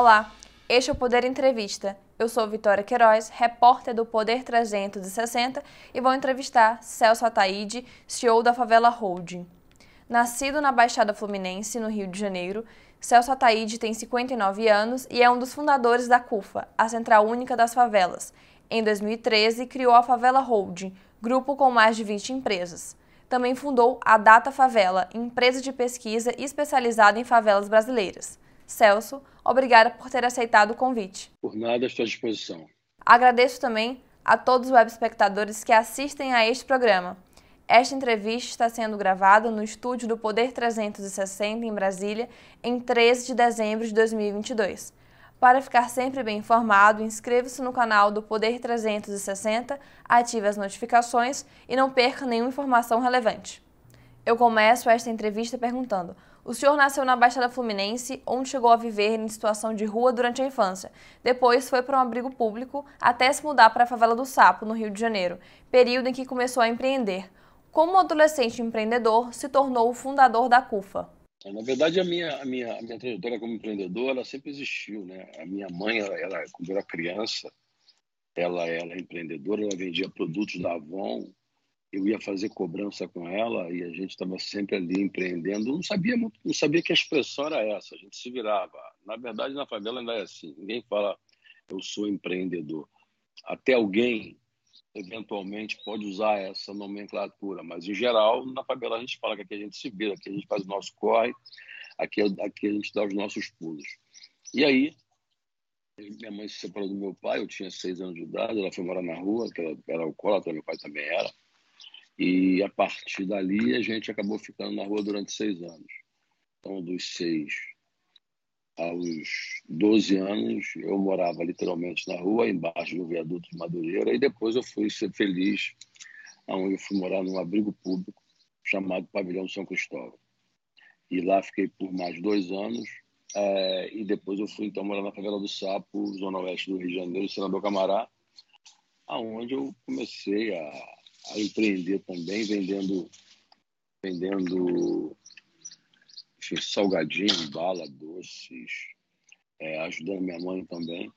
Olá, este é o Poder Entrevista. Eu sou Vitória Queiroz, repórter do Poder 360 e vou entrevistar Celso Ataíde, CEO da Favela Holding. Nascido na Baixada Fluminense, no Rio de Janeiro, Celso Ataíde tem 59 anos e é um dos fundadores da CUFA, a Central Única das Favelas. Em 2013, criou a Favela Holding, grupo com mais de 20 empresas. Também fundou a Data Favela, empresa de pesquisa especializada em favelas brasileiras. Celso, obrigada por ter aceitado o convite. Por nada, estou à disposição. Agradeço também a todos os web espectadores que assistem a este programa. Esta entrevista está sendo gravada no estúdio do Poder 360 em Brasília, em 13 de dezembro de 2022. Para ficar sempre bem informado, inscreva-se no canal do Poder 360, ative as notificações e não perca nenhuma informação relevante. Eu começo esta entrevista perguntando: o senhor nasceu na Baixada Fluminense, onde chegou a viver em situação de rua durante a infância. Depois foi para um abrigo público até se mudar para a favela do Sapo, no Rio de Janeiro, período em que começou a empreender. Como adolescente empreendedor, se tornou o fundador da CUFA. Na verdade, a minha, a minha, a minha trajetória como empreendedor, ela sempre existiu, né? A minha mãe, ela, ela quando era criança, ela era empreendedora, ela vendia produtos da Avon, eu ia fazer cobrança com ela e a gente estava sempre ali empreendendo. Não sabia muito, não sabia que a expressão era essa. A gente se virava. Na verdade, na favela ainda é assim. Ninguém fala eu sou empreendedor. Até alguém eventualmente pode usar essa nomenclatura, mas em geral na favela a gente fala que aqui a gente se vira, aqui a gente faz o nosso corre, aqui, aqui a gente dá os nossos pulos. E aí minha mãe se separou do meu pai, eu tinha seis anos de idade, ela foi morar na rua, que ela era alcoólatra, meu pai também era. E a partir dali a gente acabou ficando na rua durante seis anos. Então, dos seis aos 12 anos, eu morava literalmente na rua, embaixo do viaduto de Madureira, e depois eu fui ser feliz, onde eu fui morar num abrigo público chamado Pavilhão São Cristóvão. E lá fiquei por mais dois anos, é, e depois eu fui então morar na favela do Sapo, zona oeste do Rio de Janeiro, Senador Camará, aonde eu comecei a a empreender também, vendendo, vendendo enfim, salgadinho, bala, doces, é, ajudando minha mãe também.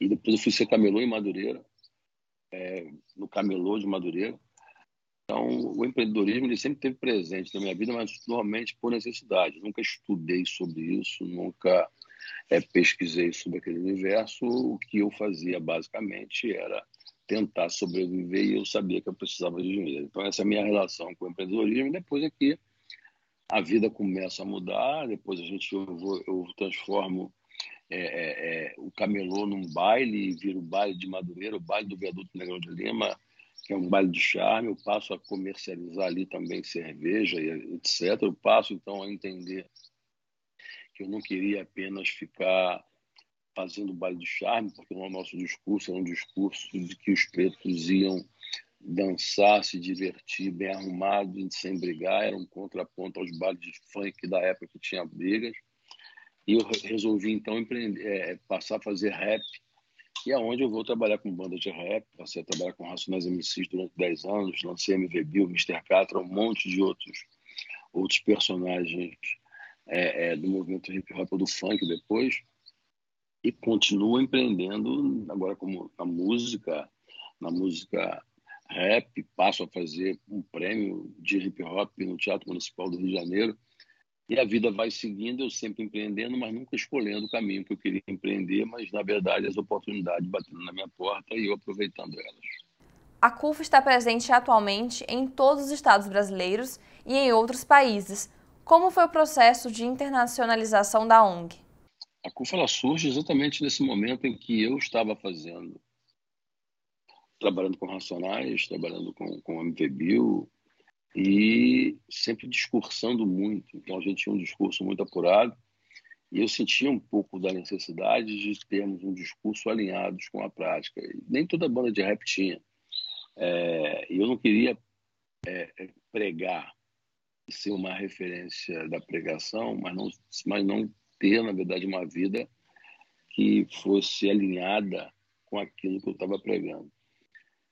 E depois eu fui ser camelô em Madureira, é, no camelô de Madureira. Então, o empreendedorismo ele sempre teve presente na minha vida, mas normalmente por necessidade. Nunca estudei sobre isso, nunca é, pesquisei sobre aquele universo. O que eu fazia basicamente era tentar sobreviver e eu sabia que eu precisava de dinheiro. Então, essa é a minha relação com o empreendedorismo. Depois é que a vida começa a mudar, depois a gente eu, vou, eu transformo é, é, é, o camelô num baile, vira o baile de Madureira, o baile do Viaduto Negrão de Lima, que é um baile de charme. Eu passo a comercializar ali também cerveja, etc. Eu passo, então, a entender que eu não queria apenas ficar fazendo baile de charme, porque o nosso discurso era um discurso de que os pretos iam dançar, se divertir, bem arrumados, sem brigar, era um contraponto aos bailes de funk da época que tinha brigas. E eu resolvi então é, passar a fazer rap, e é onde eu vou trabalhar com banda de rap, passei a trabalhar com Racionais MCs durante 10 anos, lancei MV Bill, Mr. Catra, um monte de outros, outros personagens é, é, do movimento hip hop ou do funk depois e continuo empreendendo agora como na música, na música rap, passo a fazer um prêmio de hip hop no Teatro Municipal do Rio de Janeiro. E a vida vai seguindo, eu sempre empreendendo, mas nunca escolhendo o caminho que eu queria empreender, mas na verdade as oportunidades batendo na minha porta e eu aproveitando elas. A CUF está presente atualmente em todos os estados brasileiros e em outros países. Como foi o processo de internacionalização da ONG? A CUFA surge exatamente nesse momento em que eu estava fazendo, trabalhando com Racionais, trabalhando com, com MVBio e sempre discursando muito. Então a gente tinha um discurso muito apurado e eu sentia um pouco da necessidade de termos um discurso alinhados com a prática. E nem toda banda de rap tinha. É, eu não queria é, é pregar ser uma referência da pregação, mas não, mas não ter, na verdade, uma vida que fosse alinhada com aquilo que eu estava pregando.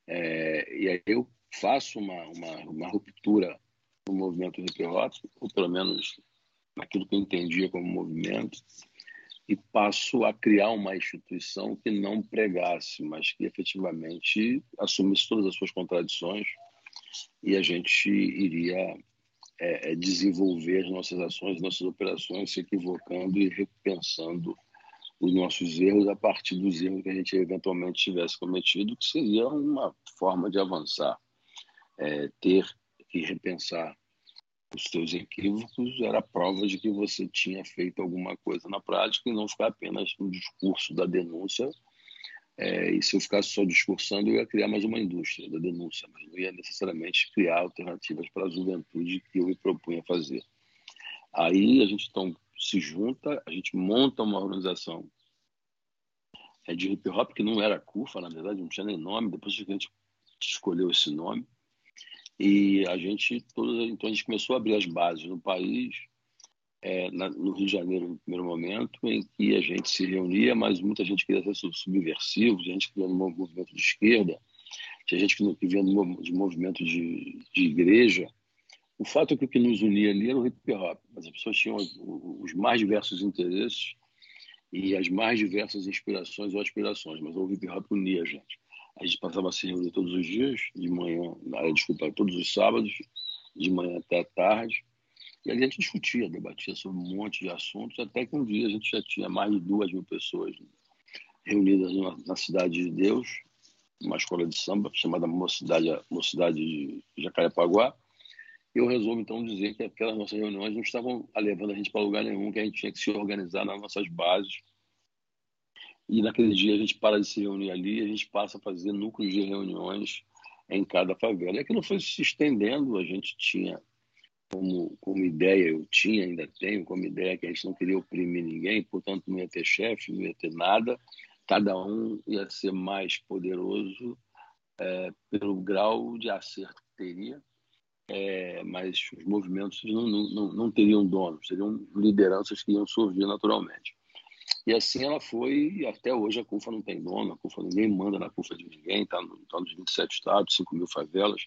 É, e aí eu faço uma, uma, uma ruptura no movimento hip hop, ou pelo menos naquilo que eu entendia como movimento, e passo a criar uma instituição que não pregasse, mas que efetivamente assumisse todas as suas contradições e a gente iria é, é desenvolver as nossas ações, nossas operações, se equivocando e repensando os nossos erros a partir dos erros que a gente eventualmente tivesse cometido, que seria uma forma de avançar. É, ter que repensar os seus equívocos era prova de que você tinha feito alguma coisa na prática e não ficar apenas no discurso da denúncia. É, e se eu ficasse só discursando, eu ia criar mais uma indústria da denúncia, mas não ia necessariamente criar alternativas para a juventude que eu me propunha fazer. Aí a gente então se junta, a gente monta uma organização é, de hip hop que não era CUFA, na verdade, não tinha nem nome, depois a gente escolheu esse nome. E a gente, então a gente começou a abrir as bases no país, é, na, no Rio de Janeiro, no primeiro momento, em que a gente se reunia, mas muita gente queria ser subversivo, gente que no movimento de esquerda, tinha gente que vinha de movimento de, de igreja. O fato é que o que nos unia ali era o hip hop, as pessoas tinham os, os mais diversos interesses e as mais diversas inspirações ou aspirações, mas o hip hop unia a gente. A gente passava a se reunir todos os dias, de manhã, desculpa, todos os sábados, de manhã até tarde. E a gente discutia, debatia sobre um monte de assuntos, até que um dia a gente já tinha mais de duas mil pessoas reunidas na, na Cidade de Deus, uma escola de samba chamada Mocidade, Mocidade de Jacarepaguá. Eu resolvo então dizer que aquelas nossas reuniões não estavam levando a gente para lugar nenhum, que a gente tinha que se organizar nas nossas bases e naquele dia a gente para de se reunir ali, a gente passa a fazer núcleos de reuniões em cada favela. E aquilo foi se estendendo, a gente tinha como, como ideia, eu tinha, ainda tenho como ideia que a gente não queria oprimir ninguém, portanto não ia ter chefe, não ia ter nada, cada um ia ser mais poderoso é, pelo grau de acerto que teria, é, mas os movimentos não, não, não teriam donos, seriam lideranças que iam surgir naturalmente. E assim ela foi, e até hoje a CUFA não tem dono, a CUFA ninguém manda na CUFA de ninguém, está tá nos 27 estados, 5 mil favelas.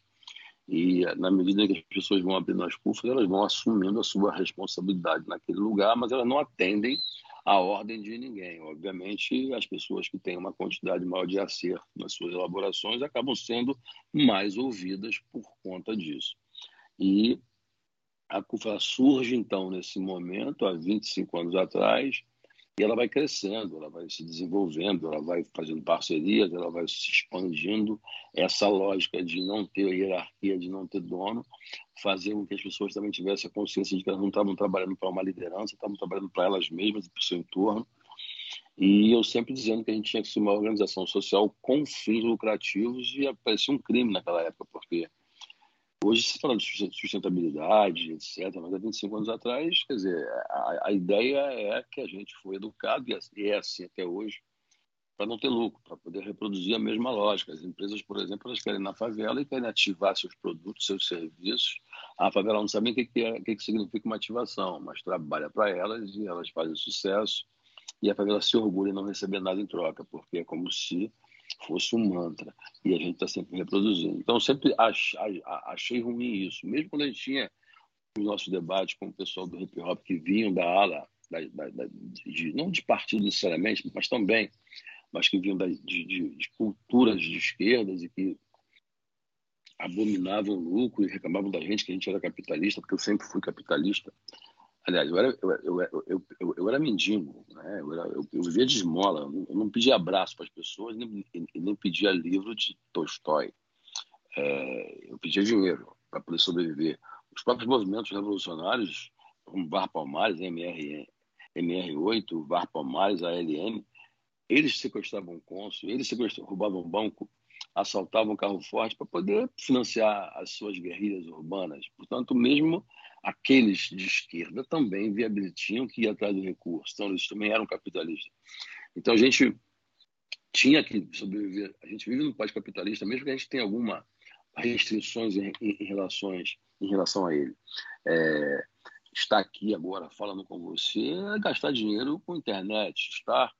E na medida que as pessoas vão abrindo as CUFAs, elas vão assumindo a sua responsabilidade naquele lugar, mas elas não atendem a ordem de ninguém. Obviamente, as pessoas que têm uma quantidade maior de acerto nas suas elaborações acabam sendo mais ouvidas por conta disso. E a CUFA surge, então, nesse momento, há 25 anos atrás, e ela vai crescendo, ela vai se desenvolvendo, ela vai fazendo parcerias, ela vai se expandindo. Essa lógica de não ter hierarquia, de não ter dono, fazer com que as pessoas também tivessem a consciência de que elas não estavam trabalhando para uma liderança, estavam trabalhando para elas mesmas e para o seu entorno. E eu sempre dizendo que a gente tinha que ser uma organização social com fins lucrativos e parecia um crime naquela época, porque Hoje se fala de sustentabilidade, etc., mas há 25 anos atrás, quer dizer, a, a ideia é que a gente foi educado, e é assim até hoje, para não ter lucro, para poder reproduzir a mesma lógica. As empresas, por exemplo, elas querem ir na favela e querem ativar seus produtos, seus serviços. A favela não sabe o que, é, que significa uma ativação, mas trabalha para elas e elas fazem sucesso. E a favela se orgulha em não receber nada em troca, porque é como se fosse um mantra. E a gente está sempre reproduzindo. Então, sempre achei, achei ruim isso. Mesmo quando a gente tinha os nossos debates com o pessoal do hip hop que vinham da ala, da, da, da, de, não de partido necessariamente, mas também, mas que vinham de, de, de culturas de esquerdas e que abominavam o lucro e reclamavam da gente que a gente era capitalista, porque eu sempre fui capitalista. Aliás, eu era, eu, eu, eu, eu, era mendigo, né? eu, era, eu, eu vivia de esmola, eu não pedia abraço para as pessoas, nem, nem pedia livro de Tolstói. É, eu pedia dinheiro para poder sobreviver. Os próprios movimentos revolucionários, como VAR Palmares, MR, MR8, VAR Palmares, ALM, eles sequestravam cônsul, eles sequestravam, roubavam banco, assaltavam carro forte para poder financiar as suas guerrilhas urbanas. Portanto, mesmo aqueles de esquerda também viabilizam que ir atrás do recurso. Então, eles também eram capitalistas. Então, a gente tinha que sobreviver. A gente vive no país capitalista, mesmo que a gente tenha alguma restrições em, em, em relações, em relação a ele. É, estar aqui agora falando com você é gastar dinheiro com internet, estar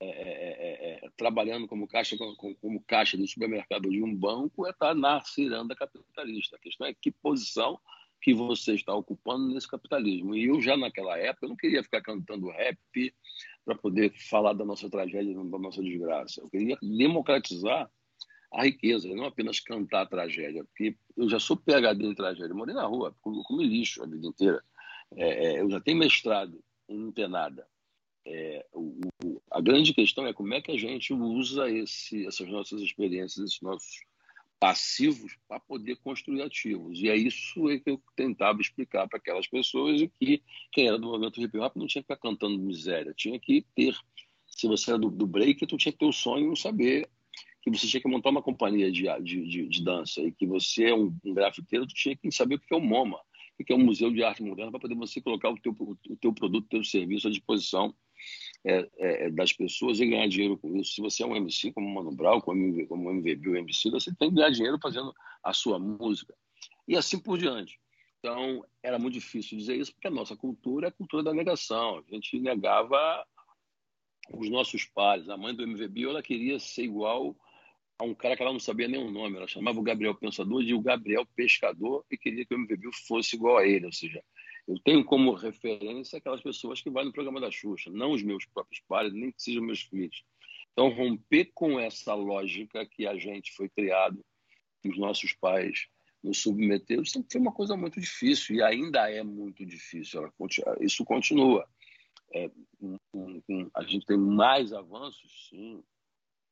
é, é, é, é trabalhando como caixa, como, como caixa do supermercado de um banco é estar na ciranda capitalista. A questão é que posição que você está ocupando nesse capitalismo. E eu já naquela época eu não queria ficar cantando rap para poder falar da nossa tragédia, da nossa desgraça. Eu queria democratizar a riqueza, não apenas cantar a tragédia, porque eu já sou PhD em tragédia, morei na rua, comi lixo a vida inteira. É, é, eu já tenho mestrado em não ter nada. É, o, o, a grande questão é como é que a gente usa esse, essas nossas experiências, esses nossos passivos para poder construir ativos. E é isso que eu tentava explicar para aquelas pessoas que quem era do movimento hip hop não tinha que ficar cantando miséria, tinha que ter, se você era do, do break, tu tinha que ter o sonho e saber que você tinha que montar uma companhia de, de, de, de dança e que você é um, um grafiteiro, tu tinha que saber o que é o MoMA, o que é um museu de arte moderna para poder você colocar o teu, o teu produto, o teu serviço à disposição é, é, é, das pessoas e ganhar dinheiro com isso. Se você é um MC como Mano Brown, como, como MVB ou MC, você tem que ganhar dinheiro fazendo a sua música. E assim por diante. Então, era muito difícil dizer isso, porque a nossa cultura é a cultura da negação. A gente negava os nossos pais. A mãe do MVB, ela queria ser igual a um cara que ela não sabia nem o nome. Ela chamava o Gabriel Pensador de o Gabriel Pescador e queria que o MVB fosse igual a ele. Ou seja, eu tenho como referência aquelas pessoas que vão no programa da Xuxa, não os meus próprios pais, nem que sejam meus filhos. Então, romper com essa lógica que a gente foi criado, que os nossos pais nos submeteram, sempre foi uma coisa muito difícil e ainda é muito difícil. Isso continua. É, um, um, a gente tem mais avanços, sim,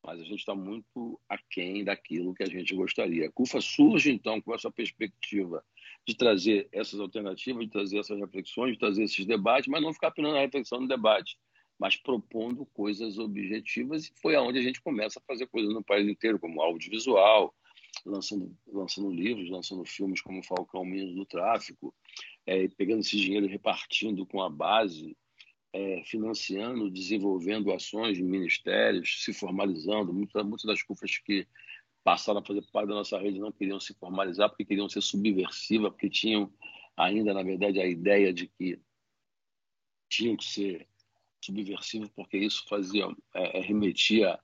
mas a gente está muito aquém daquilo que a gente gostaria. A CUFA surge, então, com essa perspectiva de trazer essas alternativas, de trazer essas reflexões, de trazer esses debates, mas não ficar apenas na reflexão no debate, mas propondo coisas objetivas, e foi aonde a gente começa a fazer coisas no país inteiro, como audiovisual, lançando, lançando livros, lançando filmes como Falcão Menos do Tráfico, é, pegando esse dinheiro e repartindo com a base é, financiando, desenvolvendo ações de ministérios, se formalizando. Muitas, muitas das CUFAs que passaram a fazer parte da nossa rede não queriam se formalizar porque queriam ser subversivas, porque tinham ainda, na verdade, a ideia de que tinham que ser subversivos porque isso fazia, é, é remetia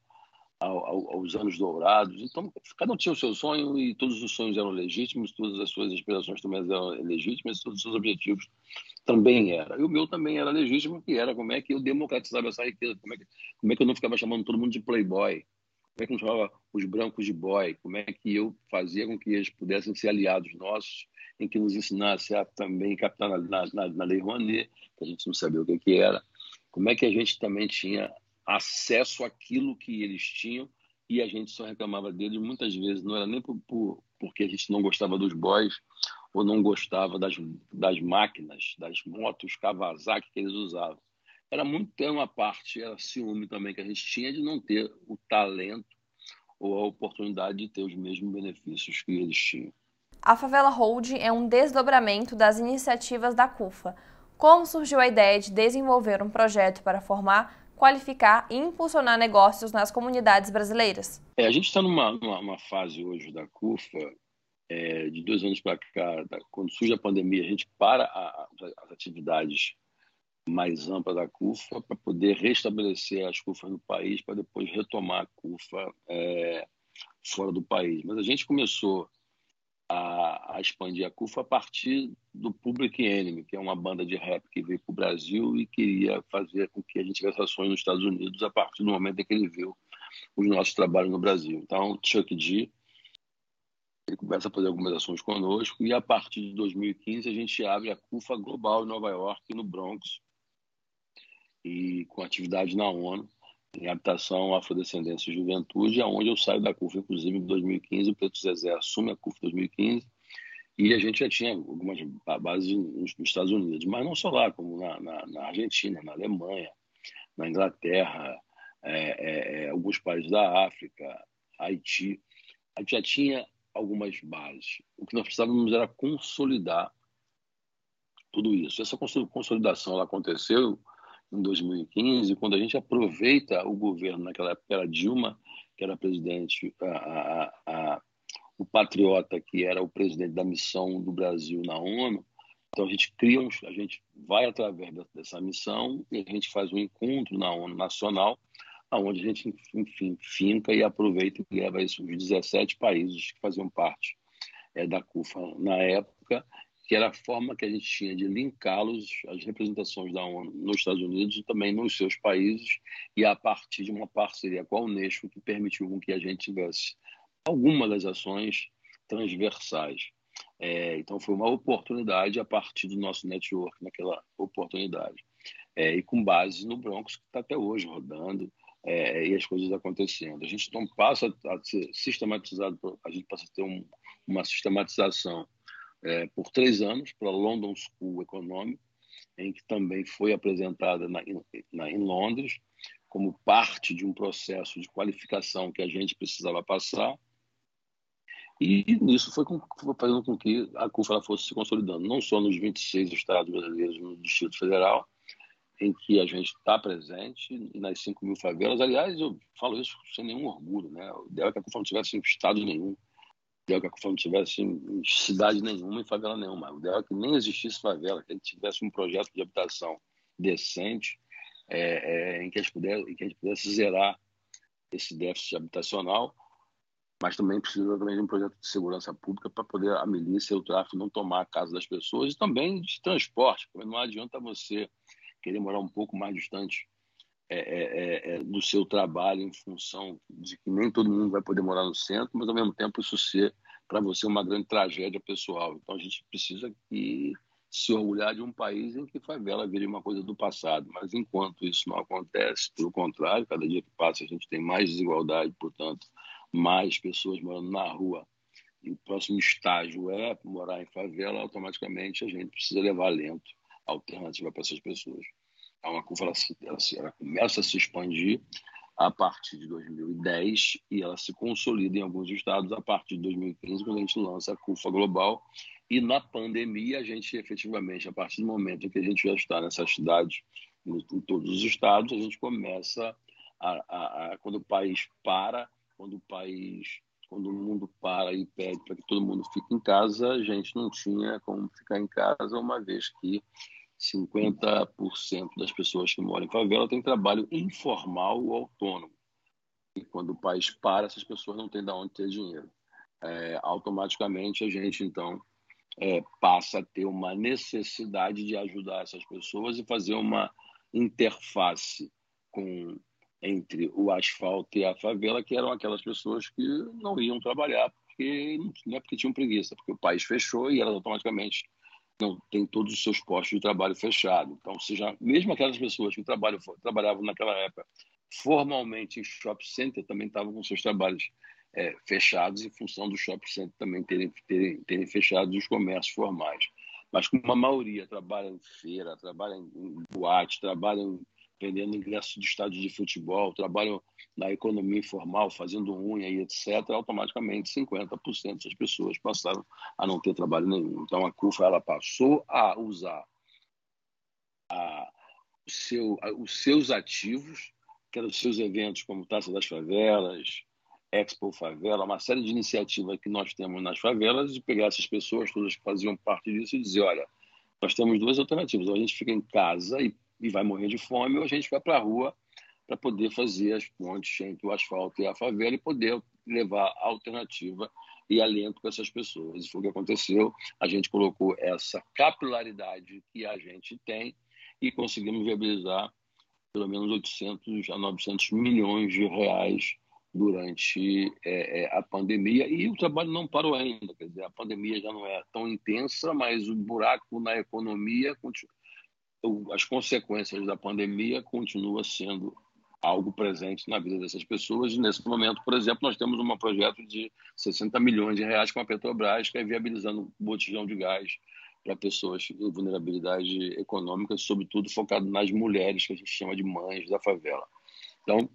ao, aos anos dourados. Então, cada um tinha o seu sonho e todos os sonhos eram legítimos, todas as suas inspirações também eram legítimas, todos os seus objetivos também eram. E o meu também era legítimo, que era como é que eu democratizava essa riqueza, como é que, como é que eu não ficava chamando todo mundo de playboy, como é que chamava os brancos de boy, como é que eu fazia com que eles pudessem ser aliados nossos, em que nos ensinasse a também captar na, na, na Lei Rouanet, que a gente não sabia o que, que era, como é que a gente também tinha acesso àquilo que eles tinham e a gente só reclamava deles muitas vezes. Não era nem por, por, porque a gente não gostava dos boys ou não gostava das, das máquinas, das motos Kawasaki que eles usavam. Era muito ter uma parte, era ciúme também que a gente tinha de não ter o talento ou a oportunidade de ter os mesmos benefícios que eles tinham. A Favela Holding é um desdobramento das iniciativas da CUFA. Como surgiu a ideia de desenvolver um projeto para formar qualificar e impulsionar negócios nas comunidades brasileiras? É, a gente está numa, numa, fase hoje da CUFA, é, de dois anos para cá, da, quando surge a pandemia, a gente para a, as atividades mais amplas da CUFA para poder restabelecer as CUFAs no país, para depois retomar a CUFA é, fora do país. Mas a gente começou a, a, expandir a CUFA a partir do Public Enemy, que é uma banda de rap que veio para o Brasil e queria fazer com que a gente tivesse ações nos Estados Unidos a partir do momento em que ele viu os nossos trabalhos no Brasil. Então, Chuck D ele começa a fazer algumas ações conosco e a partir de 2015 a gente abre a CUFA Global em Nova York, no Bronx, e com atividade na ONU em habitação, afrodescendência e juventude, aonde eu saio da CUF, inclusive, em 2015, o Preto Zezé assume a CUF 2015, e a gente já tinha algumas bases nos, Estados Unidos, mas não só lá, como na, na, na Argentina, na Alemanha, na Inglaterra, é, é, é, alguns países da África, Haiti. A gente já tinha algumas bases. O que nós precisávamos era consolidar tudo isso. Essa consolidação aconteceu em 2015, quando a gente aproveita o governo, naquela época era Dilma, que era presidente, a, a, a, o patriota, que era o presidente da missão do Brasil na ONU. Então a gente cria, um, a gente vai através dessa missão e a gente faz um encontro na ONU Nacional, aonde a gente, enfim, finca e aproveita e leva isso os 17 países que faziam parte é, da CUFA na época que era a forma que a gente tinha de linká-los às representações da ONU nos Estados Unidos e também nos seus países, e a partir de uma parceria com a Unesco que permitiu que a gente tivesse algumas das ações transversais. É, então, foi uma oportunidade a partir do nosso network naquela oportunidade. É, e com base no Broncos, que está até hoje rodando, é, e as coisas acontecendo. A gente não passa a ser sistematizado, a gente passa a ter um, uma sistematização é, por três anos pela London School Economic, em que também foi apresentada na, na, em Londres como parte de um processo de qualificação que a gente precisava passar. E isso foi, com, foi fazendo com que a CUFA fosse se consolidando, não só nos 26 estados brasileiros no Distrito Federal, em que a gente está presente, e nas 5 mil favelas. Aliás, eu falo isso sem nenhum orgulho. Né? O ideal é que a CUFA não tivesse estado nenhum ideal que a não tivesse cidade nenhuma e favela nenhuma. O ideal é que nem existisse favela, que a gente tivesse um projeto de habitação decente é, é, em, que pudesse, em que a gente pudesse zerar esse déficit habitacional, mas também precisa também de um projeto de segurança pública para poder a milícia e o tráfico não tomar a casa das pessoas e também de transporte, porque não adianta você querer morar um pouco mais distante é, é, é, é, do seu trabalho em função de que nem todo mundo vai poder morar no centro, mas ao mesmo tempo isso ser para você uma grande tragédia pessoal. Então a gente precisa que se orgulhar de um país em que favela vire uma coisa do passado. Mas enquanto isso não acontece, pelo contrário, cada dia que passa a gente tem mais desigualdade, portanto, mais pessoas morando na rua. E o próximo estágio é morar em favela, automaticamente a gente precisa levar lento alternativa para essas pessoas. Então, a CUFA ela, ela, ela começa a se expandir a partir de 2010 e ela se consolida em alguns estados a partir de 2015, quando a gente lança a CUFA Global. E na pandemia, a gente efetivamente, a partir do momento em que a gente já está nessas cidades, em todos os estados, a gente começa a, a, a quando o país para, quando o país, quando o mundo para e pede para que todo mundo fique em casa, a gente não tinha como ficar em casa, uma vez que 50% das pessoas que moram em favela têm trabalho informal ou autônomo. E quando o país para, essas pessoas não têm de onde ter dinheiro. É, automaticamente a gente, então, é, passa a ter uma necessidade de ajudar essas pessoas e fazer uma interface com entre o asfalto e a favela, que eram aquelas pessoas que não iam trabalhar porque não é porque tinham preguiça, porque o país fechou e elas automaticamente não tem todos os seus postos de trabalho fechados. Então, seja, mesmo aquelas pessoas que trabalham, trabalhavam naquela época formalmente em shopping center também estavam com seus trabalhos é, fechados em função do shopping center também terem, terem, terem fechado os comércios formais. Mas como a maioria trabalha em feira, trabalha em boate, trabalha em vendendo ingressos de estádios de futebol, trabalham na economia informal, fazendo unha e etc., automaticamente 50% das pessoas passaram a não ter trabalho nenhum. Então, a CUFA ela passou a usar a, seu, a, os seus ativos, que eram os seus eventos como Taça das Favelas, Expo Favela, uma série de iniciativas que nós temos nas favelas, e pegar essas pessoas todas que faziam parte disso e dizer, olha, nós temos duas alternativas, ou a gente fica em casa e e vai morrer de fome, ou a gente vai para a rua para poder fazer as pontes entre o asfalto e a favela e poder levar alternativa e alento para essas pessoas. Isso foi o que aconteceu. A gente colocou essa capilaridade que a gente tem e conseguimos viabilizar pelo menos 800 a 900 milhões de reais durante é, é, a pandemia e o trabalho não parou ainda. Quer dizer, a pandemia já não é tão intensa, mas o buraco na economia continua as consequências da pandemia continuam sendo algo presente na vida dessas pessoas. E nesse momento, por exemplo, nós temos um projeto de 60 milhões de reais com a Petrobras, que é viabilizando botijão de gás para pessoas em vulnerabilidade econômica, sobretudo focado nas mulheres, que a gente chama de mães da favela. Então,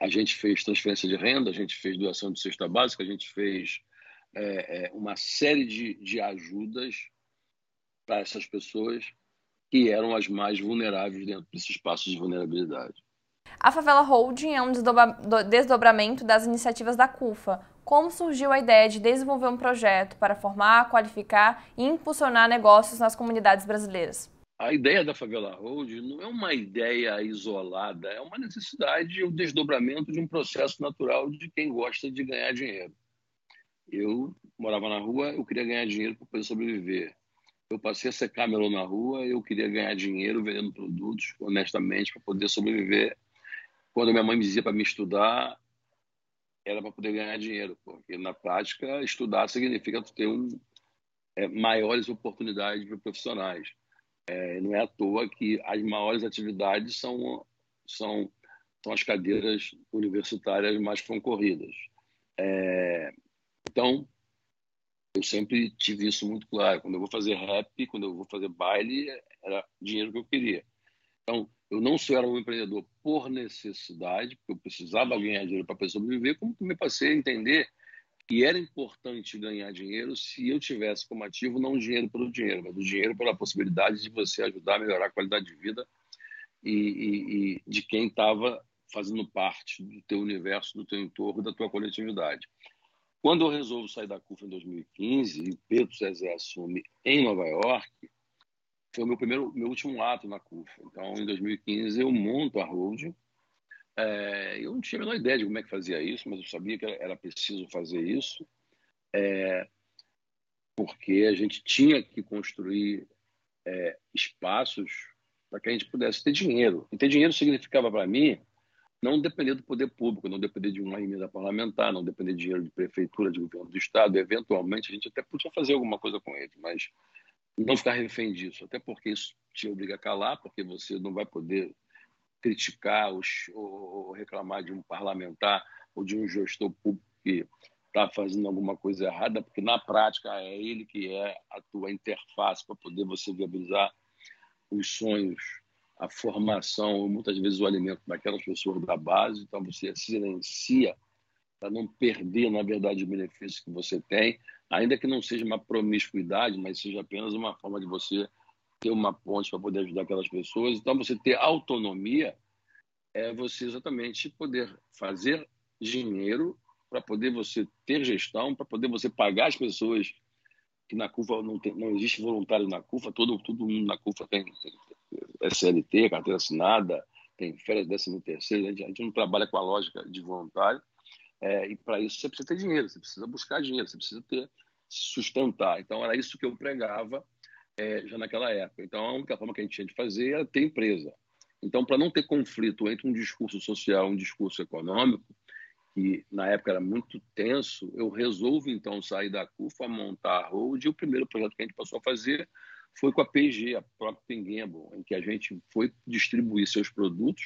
a gente fez transferência de renda, a gente fez doação de cesta básica, a gente fez é, é, uma série de, de ajudas para essas pessoas que eram as mais vulneráveis dentro desse espaço de vulnerabilidade. A Favela Holding é um desdobramento das iniciativas da CUFA. Como surgiu a ideia de desenvolver um projeto para formar, qualificar e impulsionar negócios nas comunidades brasileiras? A ideia da Favela Holding não é uma ideia isolada, é uma necessidade, o desdobramento de um processo natural de quem gosta de ganhar dinheiro. Eu morava na rua, eu queria ganhar dinheiro para poder sobreviver eu passei a ser camelô na rua, eu queria ganhar dinheiro vendendo produtos honestamente para poder sobreviver. Quando minha mãe me dizia para me estudar, era para poder ganhar dinheiro, porque na prática estudar significa ter um, é, maiores oportunidades para profissionais. É, não é à toa que as maiores atividades são, são, são as cadeiras universitárias mais concorridas. É, então, eu sempre tive isso muito claro. Quando eu vou fazer rap, quando eu vou fazer baile, era dinheiro que eu queria. Então, eu não só era um empreendedor por necessidade, porque eu precisava ganhar dinheiro para sobreviver, como também passei a entender que era importante ganhar dinheiro se eu tivesse como ativo não o dinheiro pelo dinheiro, mas o dinheiro pela possibilidade de você ajudar a melhorar a qualidade de vida e, e, e de quem estava fazendo parte do teu universo, do teu entorno, da tua coletividade. Quando eu resolvo sair da CUFA em 2015 e Pedro Zezé assume em Nova York, foi o meu primeiro, meu último ato na CUFA. Então, em 2015, eu monto a holding. É, eu não tinha a menor ideia de como é que fazia isso, mas eu sabia que era preciso fazer isso, é, porque a gente tinha que construir é, espaços para que a gente pudesse ter dinheiro. E ter dinheiro significava para mim não depender do poder público, não depender de uma emenda parlamentar, não depender de dinheiro de prefeitura, de governo do Estado. Eventualmente, a gente até podia fazer alguma coisa com ele, mas não ficar refém disso, até porque isso te obriga a calar, porque você não vai poder criticar ou reclamar de um parlamentar ou de um gestor público que está fazendo alguma coisa errada, porque na prática é ele que é a tua interface para poder você viabilizar os sonhos a formação, muitas vezes o alimento daquelas pessoas da base, então você silencia para não perder, na verdade, o benefício que você tem, ainda que não seja uma promiscuidade, mas seja apenas uma forma de você ter uma ponte para poder ajudar aquelas pessoas. Então, você ter autonomia é você exatamente poder fazer dinheiro para poder você ter gestão, para poder você pagar as pessoas que na CUFA não, tem, não existe voluntário na CUFA, todo, todo mundo na CUFA tem, tem, SLT, carteira assinada, tem férias décimo terceiro, a gente, a gente não trabalha com a lógica de voluntário, é, e para isso você precisa ter dinheiro, você precisa buscar dinheiro, você precisa ter sustentar. Então era isso que eu pregava é, já naquela época. Então a única forma que a gente tinha de fazer era ter empresa. Então para não ter conflito entre um discurso social e um discurso econômico, que na época era muito tenso, eu resolvo então sair da CUFA, montar a Road, e o primeiro projeto que a gente passou a fazer foi com a PG, a própria Gamble, em que a gente foi distribuir seus produtos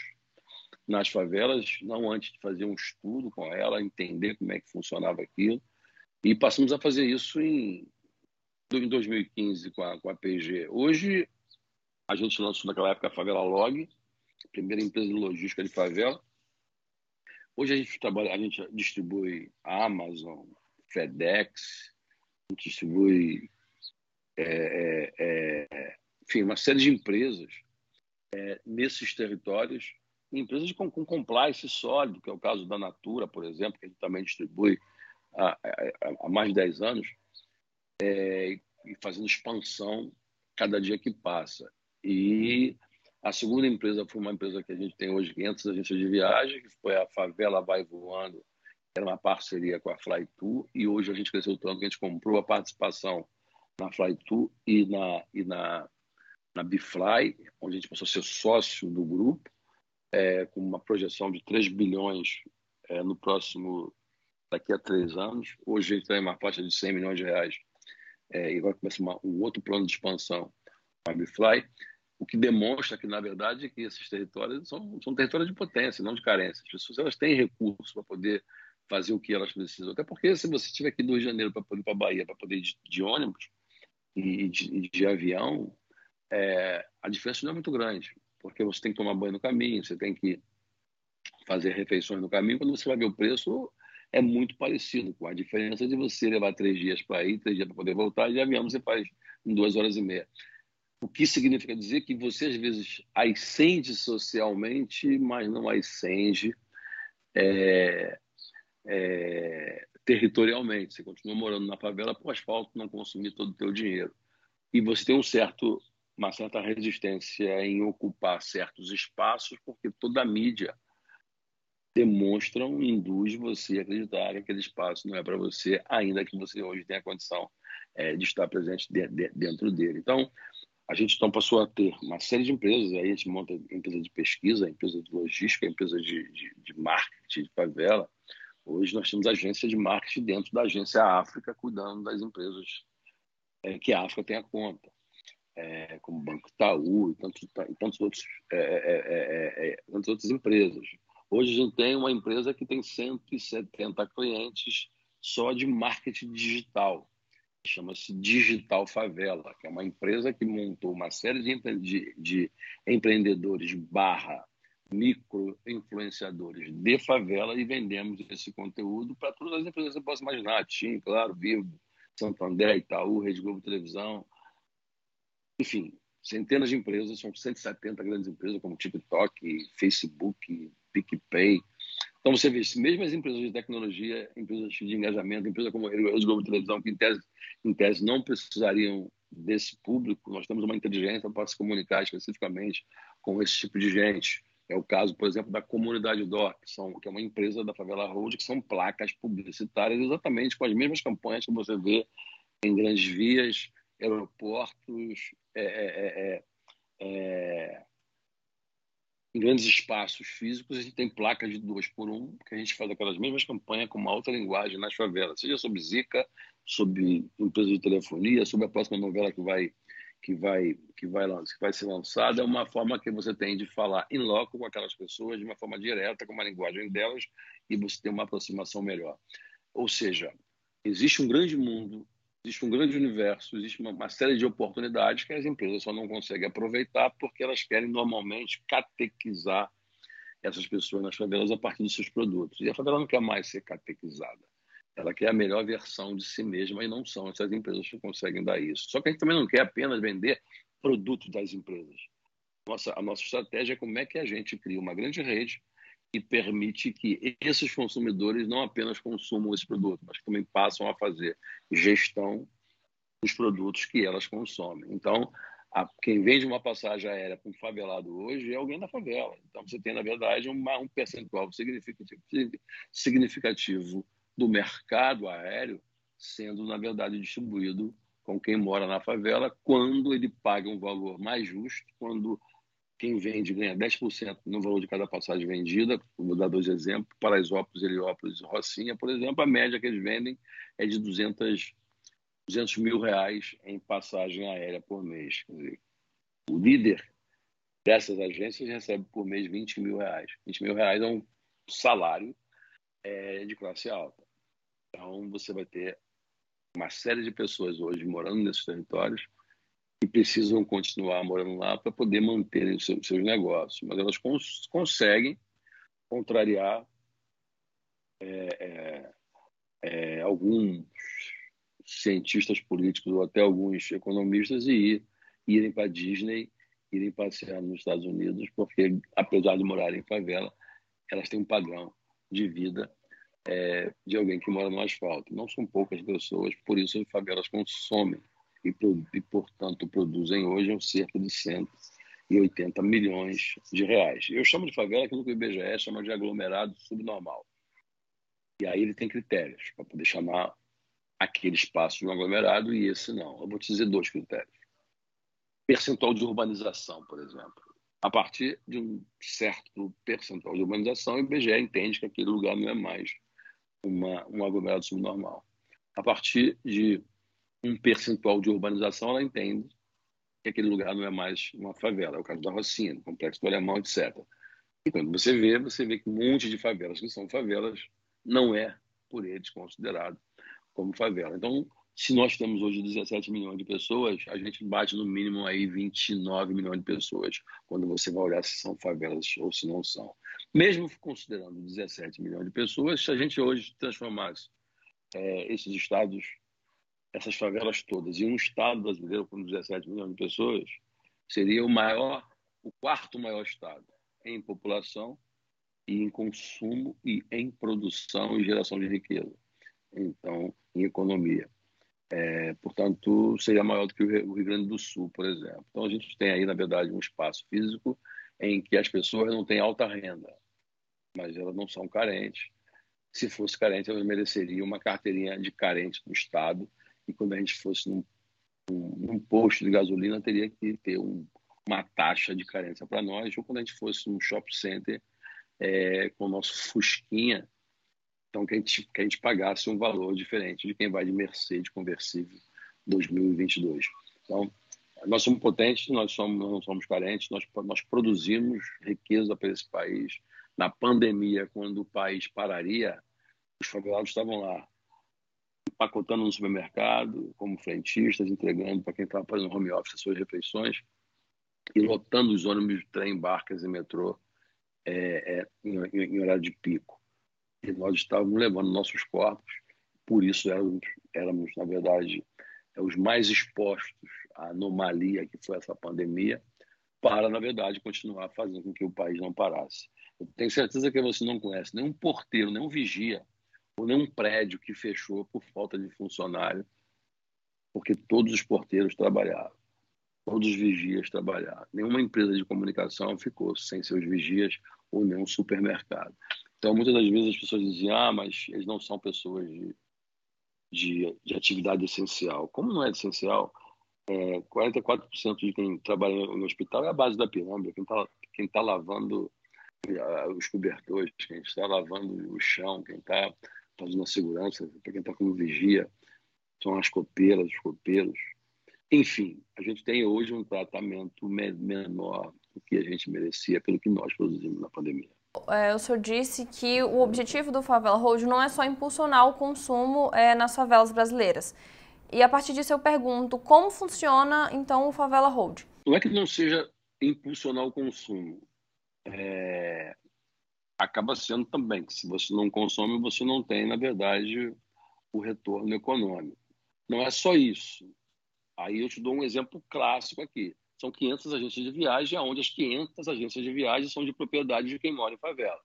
nas favelas, não antes de fazer um estudo com ela, entender como é que funcionava aquilo. E passamos a fazer isso em, em 2015 com a, com a PG. Hoje, a gente lançou naquela época a Favela Log, a primeira empresa de logística de favela. Hoje a gente trabalha, a gente distribui Amazon, FedEx, a gente distribui é, é, é, enfim, uma série de empresas é, nesses territórios, empresas com, com compliance sólido, que é o caso da Natura, por exemplo, que a gente também distribui há, há, mais de 10 anos, é, e fazendo expansão cada dia que passa. E a segunda empresa foi uma empresa que a gente tem hoje 500 agências de viagem, que foi a Favela Vai Voando, era uma parceria com a Flytour, e hoje a gente cresceu tanto que a gente comprou a participação na Fly2 e na, e na, na Bifly, onde a gente passou a ser sócio do grupo, é, com uma projeção de 3 bilhões é, no próximo, daqui a três anos. Hoje a gente tem uma faixa de 100 milhões de reais é, e vai começar uma, um outro plano de expansão com a Bifly, o que demonstra que, na verdade, que esses territórios são, são territórios de potência, não de carência. As pessoas elas têm recursos para poder fazer o que elas precisam. Até porque, se você estiver aqui do Rio de Janeiro para poder ir para a Bahia, para poder ir de, de ônibus, e de, de avião, é, a diferença não é muito grande, porque você tem que tomar banho no caminho, você tem que fazer refeições no caminho. Quando você vai ver o preço, é muito parecido, com a diferença de você levar três dias para ir, três dias para poder voltar, e de avião você faz em duas horas e meia. O que significa dizer que você, às vezes, ascende socialmente, mas não ascende é, é, territorialmente. Você continua morando na favela para o asfalto não consumir todo o teu dinheiro. E você tem um certo, uma certa resistência em ocupar certos espaços, porque toda a mídia demonstra, induz você a acreditar que aquele espaço não é para você, ainda que você hoje tenha condição é, de estar presente de, de, dentro dele. Então, a gente então passou a ter uma série de empresas, aí a gente monta empresa de pesquisa, empresa de logística, empresa de, de, de marketing de favela. Hoje nós temos agência de marketing dentro da agência África, cuidando das empresas é, que a África tem a conta, é, como o Banco Itaú e tantos, e tantos outros, é, é, é, é, tantas outras empresas. Hoje a gente tem uma empresa que tem 170 clientes só de marketing digital chama-se Digital Favela, que é uma empresa que montou uma série de, de, de empreendedores barra micro-influenciadores de favela e vendemos esse conteúdo para todas as empresas que você possa imaginar. TIM, claro, Vivo, Santander, Itaú, Rede Globo Televisão. Enfim, centenas de empresas, são 170 grandes empresas como TikTok, Facebook, PicPay, então, você vê, mesmo as empresas de tecnologia, empresas de engajamento, empresas como Rede Globo Televisão, que em tese, em tese não precisariam desse público, nós temos uma inteligência para se comunicar especificamente com esse tipo de gente. É o caso, por exemplo, da Comunidade DOR, que, são, que é uma empresa da Favela Road, que são placas publicitárias exatamente com as mesmas campanhas que você vê em grandes vias, aeroportos, é, é, é, é em grandes espaços físicos, a gente tem placas de duas por um, que a gente faz aquelas mesmas campanhas com uma outra linguagem nas favelas, seja sobre Zika, sobre empresa de telefonia, sobre a próxima novela que vai que vai que vai que vai ser lançada, é uma forma que você tem de falar em loco com aquelas pessoas de uma forma direta, com uma linguagem delas e você tem uma aproximação melhor. Ou seja, existe um grande mundo existe um grande universo, existe uma, uma, série de oportunidades que as empresas só não conseguem aproveitar porque elas querem normalmente catequizar essas pessoas nas favelas a partir dos seus produtos. E a favela não quer mais ser catequizada. Ela quer a melhor versão de si mesma e não são essas empresas que conseguem dar isso. Só que a gente também não quer apenas vender produtos das empresas. Nossa, a nossa estratégia é como é que a gente cria uma grande rede e permite que esses consumidores não apenas consumam esse produto, mas também passam a fazer gestão dos produtos que elas consomem. Então, a, quem vende uma passagem aérea para um favelado hoje é alguém da favela. Então, você tem, na verdade, uma, um percentual significativo, significativo do mercado aéreo sendo, na verdade, distribuído com quem mora na favela, quando ele paga um valor mais justo, quando quem vende ganha 10% no valor de cada passagem vendida. Vou dar dois exemplos: Paraisópolis, Heliópolis e Rocinha, por exemplo, a média que eles vendem é de 200, 200 mil reais em passagem aérea por mês. Dizer, o líder dessas agências recebe por mês 20 mil reais. 20 mil reais é um salário é, de classe alta. Então, você vai ter uma série de pessoas hoje morando nesses territórios que precisam continuar morando lá para poder manter os seus, seus, negócios, mas elas cons conseguem contrariar é, é, é, alguns cientistas políticos ou até alguns economistas e ir, irem para Disney, irem passear nos Estados Unidos, porque apesar de morarem em favela, elas têm um padrão de vida é, de alguém que mora no asfalto. Não são poucas pessoas, por isso as favelas consomem e, e portanto, produzem hoje cerca de 180 milhões de reais. Eu chamo de favela aquilo que o IBGE chama de aglomerado subnormal. E aí ele tem critérios para poder chamar aquele espaço de um aglomerado e esse não. Eu vou te dizer dois critérios. Percentual de urbanização, por exemplo. A partir de um certo percentual de urbanização, o IBGE entende que aquele lugar não é mais uma, um aglomerado subnormal. A partir de um percentual de urbanização, ela entende que aquele lugar não é mais uma favela. É o caso da Rocinha, do Complexo do Alemão, etc. E quando você vê, você vê que um monte de favelas que são favelas não é, por eles, considerado como favela. Então, se nós temos hoje 17 milhões de pessoas, a gente bate no mínimo aí 29 milhões de pessoas quando você vai olhar se são favelas ou se não são. Mesmo considerando 17 milhões de pessoas, se a gente hoje transformasse é, esses estados essas favelas todas em um estado brasileiro com 17 milhões de pessoas, seria o maior, o quarto maior estado em população e em consumo e em produção e geração de riqueza. Então, em economia. É, portanto, seria maior do que o Rio Grande do Sul, por exemplo. Então, a gente tem aí, na verdade, um espaço físico em que as pessoas não têm alta renda, mas elas não são carentes. Se fosse carente, elas mereceriam uma carteirinha de carente do Estado e quando a gente fosse num, num, posto de gasolina, teria que ter um, uma taxa de carência para nós, ou quando a gente fosse num shopping center é, com o nosso Fusquinha, então que a, gente, que a gente pagasse um valor diferente de quem vai de Mercedes conversível 2022. Então, nós somos potentes, nós somos, não somos carentes, nós, nós produzimos riqueza para esse país. Na pandemia, quando o país pararia, os favelados estavam lá, empacotando no supermercado, como frentistas, entregando para quem estava fazendo home office as suas refeições e lotando os ônibus de trem, barcas e metrô é, é, em, em, horário de pico. E nós estávamos levando nossos corpos, por isso éramos, éramos na verdade, os mais expostos à anomalia que foi essa pandemia, para, na verdade, continuar fazendo com que o país não parasse. Eu tenho certeza que você não conhece nenhum porteiro, nenhum vigia, ou nenhum prédio que fechou por falta de funcionário, porque todos os porteiros trabalhavam, todos os vigias trabalhavam. Nenhuma empresa de comunicação ficou sem seus vigias ou nenhum supermercado. Então, muitas das vezes as pessoas diziam, ah, mas eles não são pessoas de de, de atividade essencial. Como não é essencial, é, 44% de quem trabalha no hospital é a base da pirâmide, quem está quem tá lavando uh, os cobertores, quem está lavando o chão, quem está fazendo a segurança, quem está como vigia, são as copeiras, os copeiros. Enfim, a gente tem hoje um tratamento menor do que a gente merecia pelo que nós produzimos na pandemia é, o senhor disse que o objetivo do Favela Road não é só impulsionar o consumo é, nas favelas brasileiras. E a partir disso eu pergunto, como funciona então o Favela Road? Não é que não seja impulsionar o consumo. É... Acaba sendo também que se você não consome, você não tem, na verdade, o retorno econômico. Não é só isso. Aí eu te dou um exemplo clássico aqui são 500 agências de viagem, onde as 500 agências de viagem são de propriedade de quem mora em favela.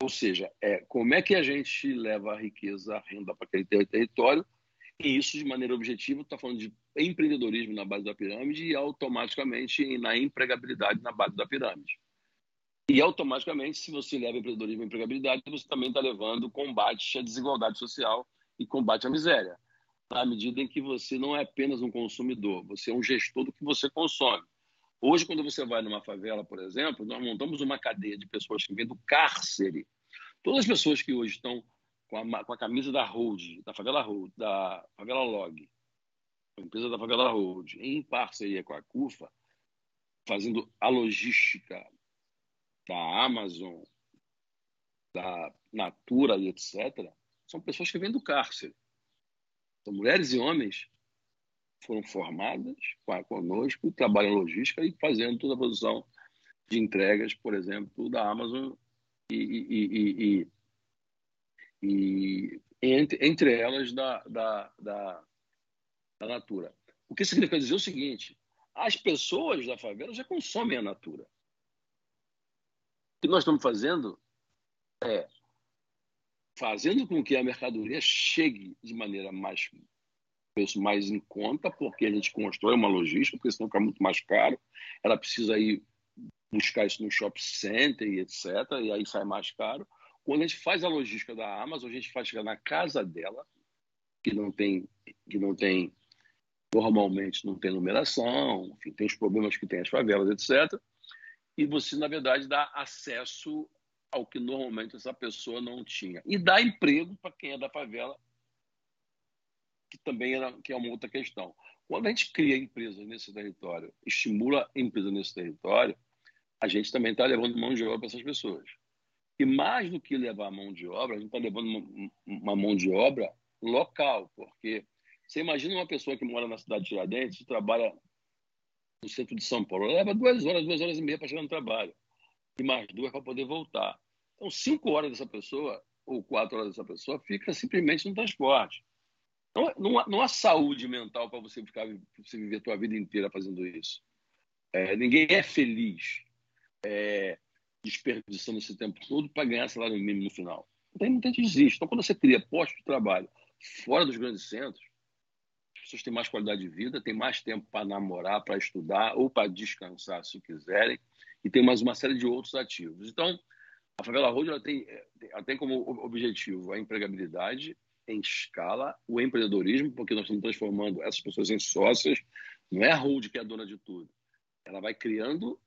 Ou seja, é, como é que a gente leva a riqueza, a renda para aquele território, e isso de maneira objetiva, está falando de empreendedorismo na base da pirâmide e automaticamente na empregabilidade na base da pirâmide. E automaticamente, se você leva empreendedorismo e empregabilidade, você também está levando combate à desigualdade social e combate à miséria à medida em que você não é apenas um consumidor, você é um gestor do que você consome. Hoje, quando você vai numa favela, por exemplo, nós montamos uma cadeia de pessoas que vêm do cárcere. Todas as pessoas que hoje estão com a, com a camisa da Road, da favela Road, da favela Log, empresa da favela Road, em parceria com a CUFA, fazendo a logística da Amazon, da Natura e etc., são pessoas que vêm do cárcere. Então, mulheres e homens foram formadas conosco, trabalham logística e fazendo toda a produção de entregas, por exemplo, da Amazon e, e, e, e entre, entre, elas da, da, da, da Natura. O que significa dizer o seguinte: as pessoas da favela já consomem a Natura. O que nós estamos fazendo é fazendo com que a mercadoria chegue de maneira mais preço mais em conta, porque a gente constrói uma logística, porque senão fica muito mais caro. Ela precisa ir buscar isso no shopping center e etc. E aí sai mais caro. Quando a gente faz a logística da Amazon, a gente faz chegar na casa dela, que não tem, que não tem normalmente não tem numeração, enfim, tem os problemas que tem as favelas, etc. E você, na verdade, dá acesso ao que normalmente essa pessoa não tinha. E dá emprego para quem é da favela, que também era, que é uma outra questão. Quando a gente cria empresas nesse território, estimula empresa nesse território, a gente também está levando mão de obra para essas pessoas. E mais do que levar mão de obra, a gente está levando uma, uma, mão de obra local, porque você imagina uma pessoa que mora na cidade de Tiradentes trabalha no centro de São Paulo, leva duas horas, duas horas e meia para chegar no trabalho e mais duas para poder voltar. Então, cinco horas dessa pessoa, ou quatro horas dessa pessoa, fica simplesmente no transporte. Então, não, há, não há saúde mental para você ficar você viver a sua vida inteira fazendo isso. É, ninguém é feliz é, desperdiçando esse tempo todo para ganhar salário mínimo no final. Então, tem que existe. Então, quando você cria postos de trabalho fora dos grandes centros, as pessoas têm mais qualidade de vida, têm mais tempo para namorar, para estudar ou para descansar, se quiserem e tem mais uma série de outros ativos. Então, a Favela Road ela tem, ela tem como objetivo a empregabilidade, em escala o empreendedorismo, porque nós estamos transformando essas pessoas em sócias. Não é a hold que é a dona de tudo. Ela vai criando